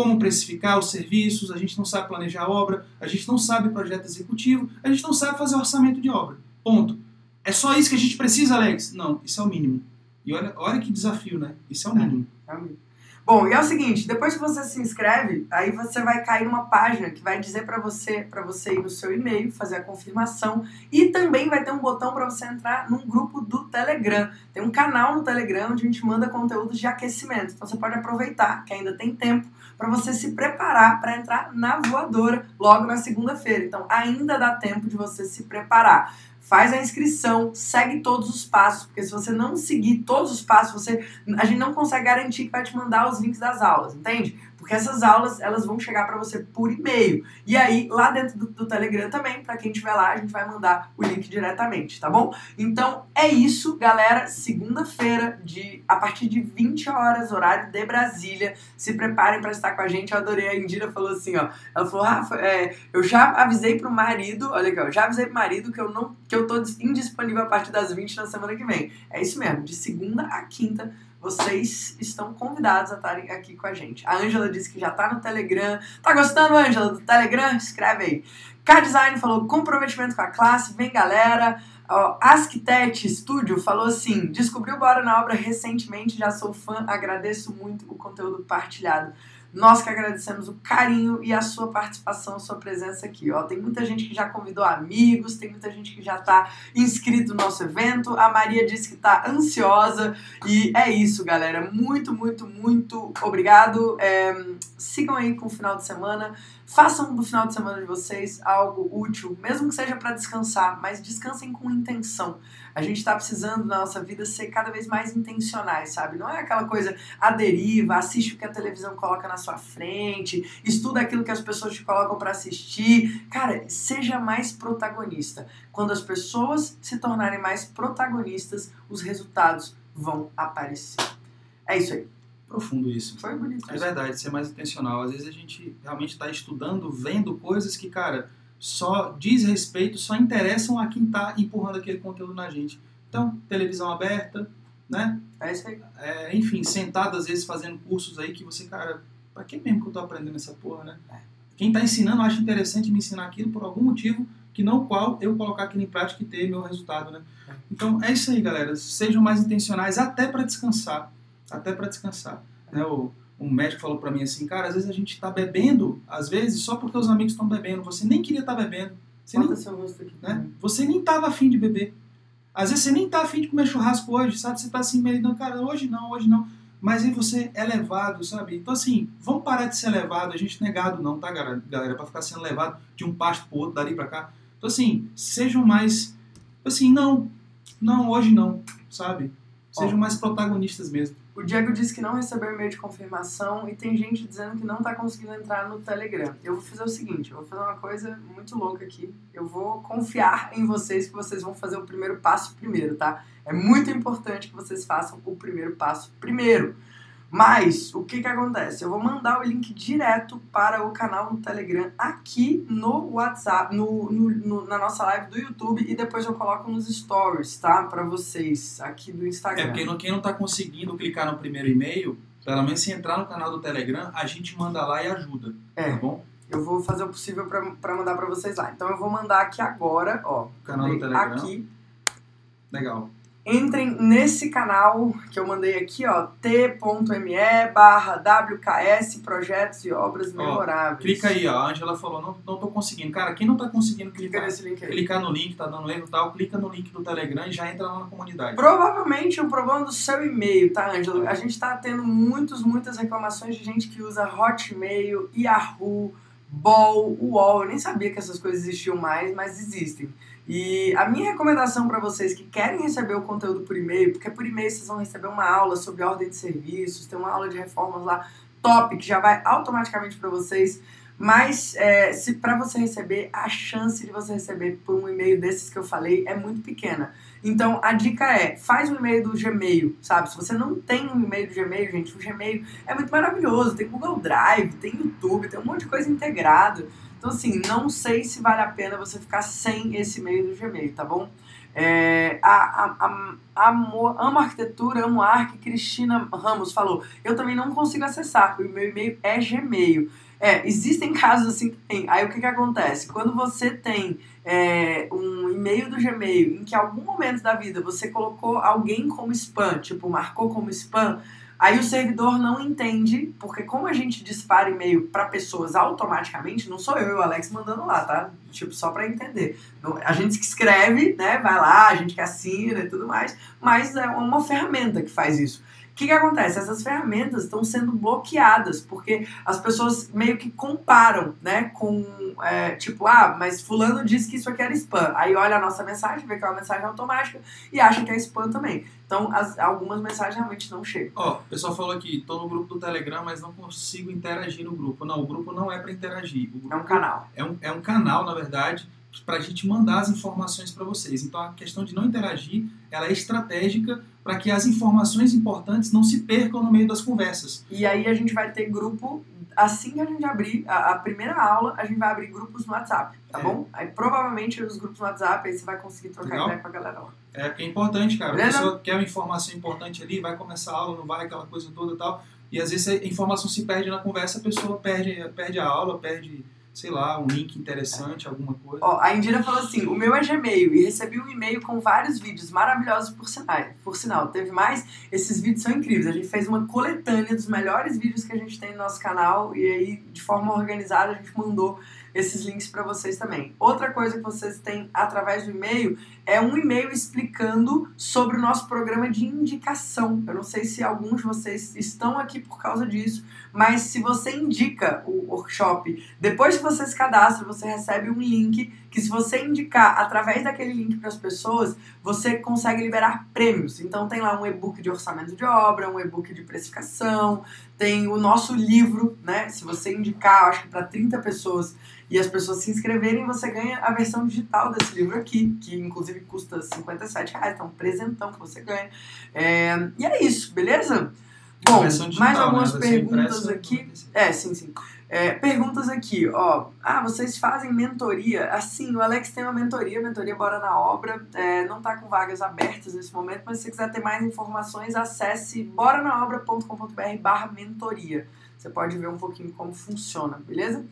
Como precificar os serviços, a gente não sabe planejar a obra, a gente não sabe projeto executivo, a gente não sabe fazer orçamento de obra. Ponto. É só isso que a gente precisa, Alex? Não, isso é o mínimo. E olha, olha que desafio, né? Isso é o mínimo. É, é o mínimo. Bom, e é o seguinte, depois que você se inscreve, aí você vai cair numa página que vai dizer para você, para você ir no seu e-mail, fazer a confirmação e também vai ter um botão para você entrar num grupo do Telegram. Tem um canal no Telegram onde a gente manda conteúdos de aquecimento. Então você pode aproveitar que ainda tem tempo para você se preparar para entrar na voadora logo na segunda-feira. Então ainda dá tempo de você se preparar faz a inscrição, segue todos os passos, porque se você não seguir todos os passos, você, a gente não consegue garantir que vai te mandar os links das aulas, entende? Porque essas aulas, elas vão chegar para você por e-mail. E aí, lá dentro do, do Telegram também, para quem estiver lá, a gente vai mandar o link diretamente, tá bom? Então, é isso, galera. Segunda-feira, de a partir de 20 horas, horário de Brasília. Se preparem para estar com a gente. Eu adorei. A Indira falou assim, ó. Ela falou, Rafa, é, eu já avisei pro marido, olha aqui, ó, já avisei pro marido que eu não que eu tô indisponível a partir das 20 na semana que vem. É isso mesmo, de segunda a quinta vocês estão convidados a estarem aqui com a gente. A Ângela disse que já está no Telegram. Tá gostando, Ângela, do Telegram? Escreve aí. K-Design falou comprometimento com a classe, vem galera. Asktech Studio falou assim: descobriu Bora na obra recentemente, já sou fã, agradeço muito o conteúdo partilhado. Nós que agradecemos o carinho e a sua participação, a sua presença aqui. Ó, tem muita gente que já convidou amigos, tem muita gente que já está inscrito no nosso evento. A Maria disse que está ansiosa. E é isso, galera. Muito, muito, muito obrigado. É, sigam aí com o final de semana. Façam do final de semana de vocês algo útil, mesmo que seja para descansar, mas descansem com intenção. A gente está precisando na nossa vida ser cada vez mais intencionais, sabe? Não é aquela coisa a deriva, assiste o que a televisão coloca na sua frente, estuda aquilo que as pessoas te colocam para assistir. Cara, seja mais protagonista. Quando as pessoas se tornarem mais protagonistas, os resultados vão aparecer. É isso aí profundo isso. Foi bonito. É verdade, ser mais intencional. Às vezes a gente realmente está estudando, vendo coisas que, cara, só diz respeito, só interessam a quem está empurrando aquele conteúdo na gente. Então, televisão aberta, né? É isso aí. É, enfim, sentado às vezes fazendo cursos aí que você, cara, pra que mesmo que eu tô aprendendo essa porra, né? É. Quem está ensinando acha interessante me ensinar aquilo por algum motivo que não qual eu colocar aquilo em prática e ter meu resultado, né? É. Então é isso aí, galera. Sejam mais intencionais até para descansar até para descansar. Né? O, um médico falou para mim assim, cara, às vezes a gente está bebendo, às vezes só porque os amigos estão bebendo, você nem queria estar tá bebendo. Você nem, seu rosto aqui. Né? Você nem estava afim de beber. Às vezes você nem está afim de comer churrasco hoje, sabe? Você está assim meio, não, cara, hoje não, hoje não. Mas aí você é levado, sabe? Então assim, vamos parar de ser levado, a gente não é gado não, tá, galera? Para ficar sendo levado de um pasto pro outro, dali para cá. Então assim, sejam mais, assim, não, não, hoje não, sabe? Sejam mais protagonistas mesmo. O Diego disse que não recebeu e-mail de confirmação e tem gente dizendo que não está conseguindo entrar no Telegram. Eu vou fazer o seguinte, eu vou fazer uma coisa muito louca aqui. Eu vou confiar em vocês que vocês vão fazer o primeiro passo primeiro, tá? É muito importante que vocês façam o primeiro passo primeiro. Mas o que que acontece? Eu vou mandar o link direto para o canal no Telegram aqui no WhatsApp, no, no, no na nossa live do YouTube e depois eu coloco nos stories, tá? Para vocês aqui do Instagram. É porque quem não está conseguindo clicar no primeiro e-mail, pelo menos se entrar no canal do Telegram, a gente manda lá e ajuda. É. Tá bom? Eu vou fazer o possível para mandar para vocês lá. Então eu vou mandar aqui agora, ó. O canal do Telegram. Aqui. Legal entrem nesse canal que eu mandei aqui, ó, t.me barra WKS Projetos e Obras Memoráveis. clica aí, ó, a Angela falou, não, não tô conseguindo. Cara, quem não tá conseguindo clicar, clica nesse link aí. clicar no link, tá dando erro e tal, clica no link do Telegram e já entra lá na comunidade. Provavelmente o um problema do seu e-mail, tá, Angela? A gente tá tendo muitos, muitas reclamações de gente que usa Hotmail, Yahoo, Ball, UOL. Eu nem sabia que essas coisas existiam mais, mas existem. E a minha recomendação para vocês que querem receber o conteúdo por e-mail, porque por e-mail vocês vão receber uma aula sobre ordem de serviços, tem uma aula de reformas lá top que já vai automaticamente para vocês. Mas é, se para você receber, a chance de você receber por um e-mail desses que eu falei é muito pequena. Então a dica é, faz um e-mail do Gmail, sabe? Se você não tem um e-mail do Gmail, gente, o Gmail é muito maravilhoso. Tem Google Drive, tem YouTube, tem um monte de coisa integrada. Então assim, não sei se vale a pena você ficar sem esse e-mail do Gmail, tá bom? É, a, a, a, a, amo arquitetura, amo arte, Cristina Ramos falou, eu também não consigo acessar, o meu e-mail é Gmail. É, existem casos assim. Aí o que, que acontece? Quando você tem é, um e-mail do Gmail em que em algum momento da vida você colocou alguém como spam, tipo, marcou como spam, aí o servidor não entende, porque como a gente dispara e-mail para pessoas automaticamente, não sou eu e o Alex mandando lá, tá? Tipo, só para entender. A gente que escreve, né, vai lá, a gente que assina e tudo mais, mas é uma ferramenta que faz isso que, que acontece? Essas ferramentas estão sendo bloqueadas, porque as pessoas meio que comparam, né? Com, é, tipo, ah, mas fulano disse que isso aqui era spam. Aí olha a nossa mensagem, vê que é uma mensagem automática e acha que é spam também. Então, as, algumas mensagens realmente não chegam. Ó, oh, o pessoal falou aqui, tô no grupo do Telegram, mas não consigo interagir no grupo. Não, o grupo não é para interagir. é um canal. É um, é um canal, na verdade, para a gente mandar as informações para vocês. Então a questão de não interagir, ela é estratégica para que as informações importantes não se percam no meio das conversas. E aí a gente vai ter grupo, assim que a gente abrir a, a primeira aula, a gente vai abrir grupos no WhatsApp, tá é. bom? Aí provavelmente os grupos no WhatsApp, aí você vai conseguir trocar Legal. ideia com a galera lá. É, porque é importante, cara. Beleza? A pessoa quer uma informação importante ali, vai começar a aula, não vai, aquela coisa toda e tal. E às vezes a informação se perde na conversa, a pessoa perde, perde a aula, perde sei lá, um link interessante, alguma coisa. Ó, a Indira falou assim: o meu é Gmail e recebi um e-mail com vários vídeos maravilhosos por sinal. Por sinal, teve mais. Esses vídeos são incríveis. A gente fez uma coletânea dos melhores vídeos que a gente tem no nosso canal e aí, de forma organizada, a gente mandou esses links para vocês também. Outra coisa que vocês têm através do e-mail é um e-mail explicando sobre o nosso programa de indicação. Eu não sei se alguns de vocês estão aqui por causa disso, mas se você indica o workshop, depois que você se cadastra, você recebe um link que se você indicar através daquele link para as pessoas, você consegue liberar prêmios. Então tem lá um e-book de orçamento de obra, um e-book de precificação, tem o nosso livro, né? Se você indicar, acho que para 30 pessoas e as pessoas se inscreverem, você ganha a versão digital desse livro aqui, que inclusive custa 57 reais, então um presentão que você ganha. É, e é isso, beleza? Bom, digital, mais algumas né? perguntas aqui. É, sim, sim. É, perguntas aqui, ó. Ah, vocês fazem mentoria? Assim, o Alex tem uma mentoria, mentoria Bora na Obra. É, não tá com vagas abertas nesse momento, mas se você quiser ter mais informações, acesse boranaobra.com.br barra mentoria. Você pode ver um pouquinho como funciona, beleza?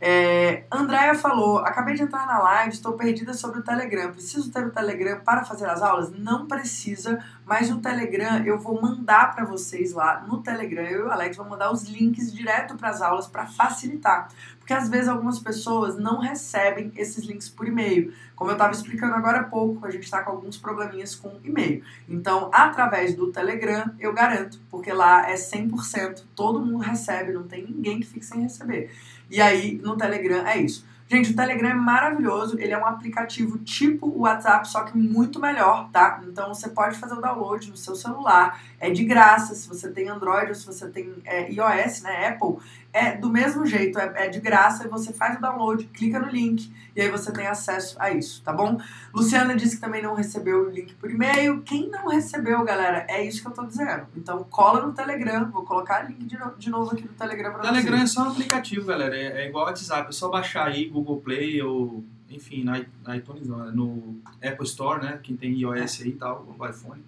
É, Andréia falou: acabei de entrar na live, estou perdida sobre o Telegram. Preciso ter o Telegram para fazer as aulas? Não precisa, mas o Telegram eu vou mandar para vocês lá no Telegram. Eu e o Alex vamos mandar os links direto para as aulas para facilitar. Porque às vezes algumas pessoas não recebem esses links por e-mail. Como eu estava explicando agora há pouco, a gente está com alguns probleminhas com e-mail. Então, através do Telegram, eu garanto, porque lá é 100%, todo mundo recebe, não tem ninguém que fique sem receber. E aí, no Telegram, é isso. Gente, o Telegram é maravilhoso, ele é um aplicativo tipo o WhatsApp, só que muito melhor, tá? Então você pode fazer o download no seu celular, é de graça, se você tem Android ou se você tem é, iOS, né, Apple, é do mesmo jeito, é, é, de graça, você faz o download, clica no link e aí você tem acesso a isso, tá bom? Luciana disse que também não recebeu o link por e-mail. Quem não recebeu, galera, é isso que eu tô dizendo. Então cola no Telegram, vou colocar o link de, no, de novo aqui no Telegram pra Telegram vocês. é só um aplicativo, galera, é, é igual o WhatsApp, é só baixar aí Google Play ou enfim, na, iTunes, no Apple Store, né? Quem tem iOS aí e tal, no iPhone.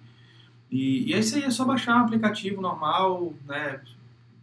E, e é isso aí, é só baixar um aplicativo normal, né?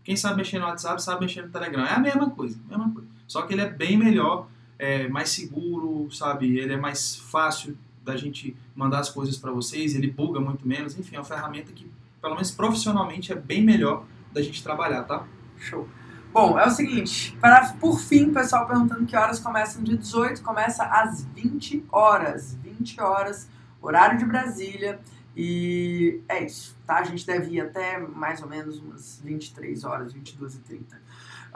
Quem sabe mexer no WhatsApp sabe mexer no Telegram. É a mesma coisa, mesma coisa. Só que ele é bem melhor, é mais seguro, sabe? Ele é mais fácil da gente mandar as coisas para vocês, ele buga muito menos. Enfim, é uma ferramenta que, pelo menos profissionalmente, é bem melhor da gente trabalhar, tá? Show. Bom, é o seguinte, para, por fim, pessoal perguntando que horas começa no dia 18, começa às 20 horas. 20 horas, horário de Brasília. E é isso, tá? A gente deve ir até mais ou menos umas 23 horas, 22 e 30.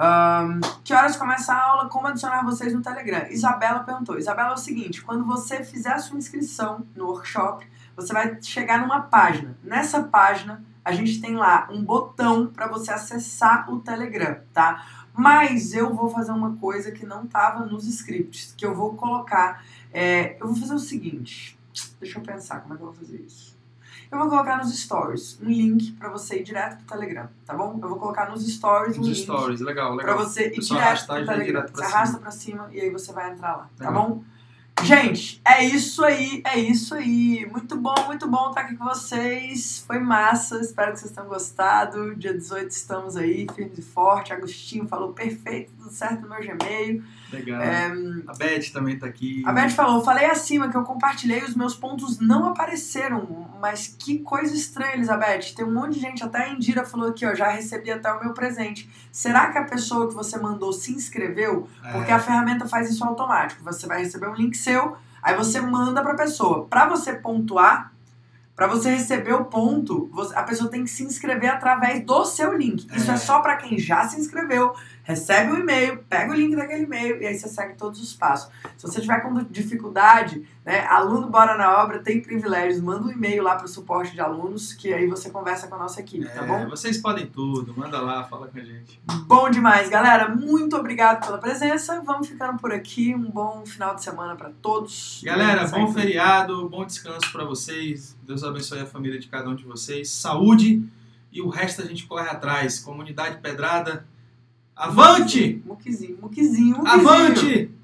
Um, que horas começa a aula? Como adicionar vocês no Telegram? Isabela perguntou. Isabela, é o seguinte: quando você fizer a sua inscrição no workshop, você vai chegar numa página. Nessa página, a gente tem lá um botão para você acessar o Telegram, tá? Mas eu vou fazer uma coisa que não estava nos scripts, que eu vou colocar. é, eu vou fazer o seguinte. Deixa eu pensar como é que eu vou fazer isso. Eu vou colocar nos stories um link pra você ir direto pro Telegram, tá bom? Eu vou colocar nos stories um Os link stories, legal, pra legal. você ir Pessoal direto pro Telegram. direto pra Você cima. arrasta pra cima e aí você vai entrar lá, tá Legal. bom? Gente, é isso aí, é isso aí. Muito bom, muito bom estar aqui com vocês. Foi massa, espero que vocês tenham gostado. Dia 18 estamos aí, firmes e forte. Agostinho falou perfeito, tudo certo no meu Gmail. Legal. É, A Beth também tá aqui. a Beth falou, falei acima que eu compartilhei, os meus pontos não apareceram, mas que coisa estranha, Elizabeth. Tem um monte de gente, até a Indira falou aqui, ó, já recebi até o meu presente. Será que a pessoa que você mandou se inscreveu? É, Porque a ferramenta faz isso automático. Você vai receber um link seu, aí você manda pra pessoa. Pra você pontuar, pra você receber o ponto, a pessoa tem que se inscrever através do seu link. Isso é, É. só pra quem já se inscreveu, recebe o e-mail, pega o link daquele e-mail e aí você segue todos os passos. Se você tiver com dificuldade, né, aluno Bora na Obra tem privilégios, manda um e-mail lá pro suporte de alunos, que aí você conversa com a nossa equipe, tá é, bom? Vocês podem tudo, manda lá, fala com a gente. Bom demais, galera. Muito obrigado pela presença. Vamos ficando por aqui. Um bom final de semana pra todos. Galera, bom tudo. feriado, bom descanso pra vocês. Deus abençoe a família de cada um de vocês. Saúde e o resto a gente corre atrás. Comunidade Pedrada, avante! Muquizinho, muquizinho, muquizinho. Avante!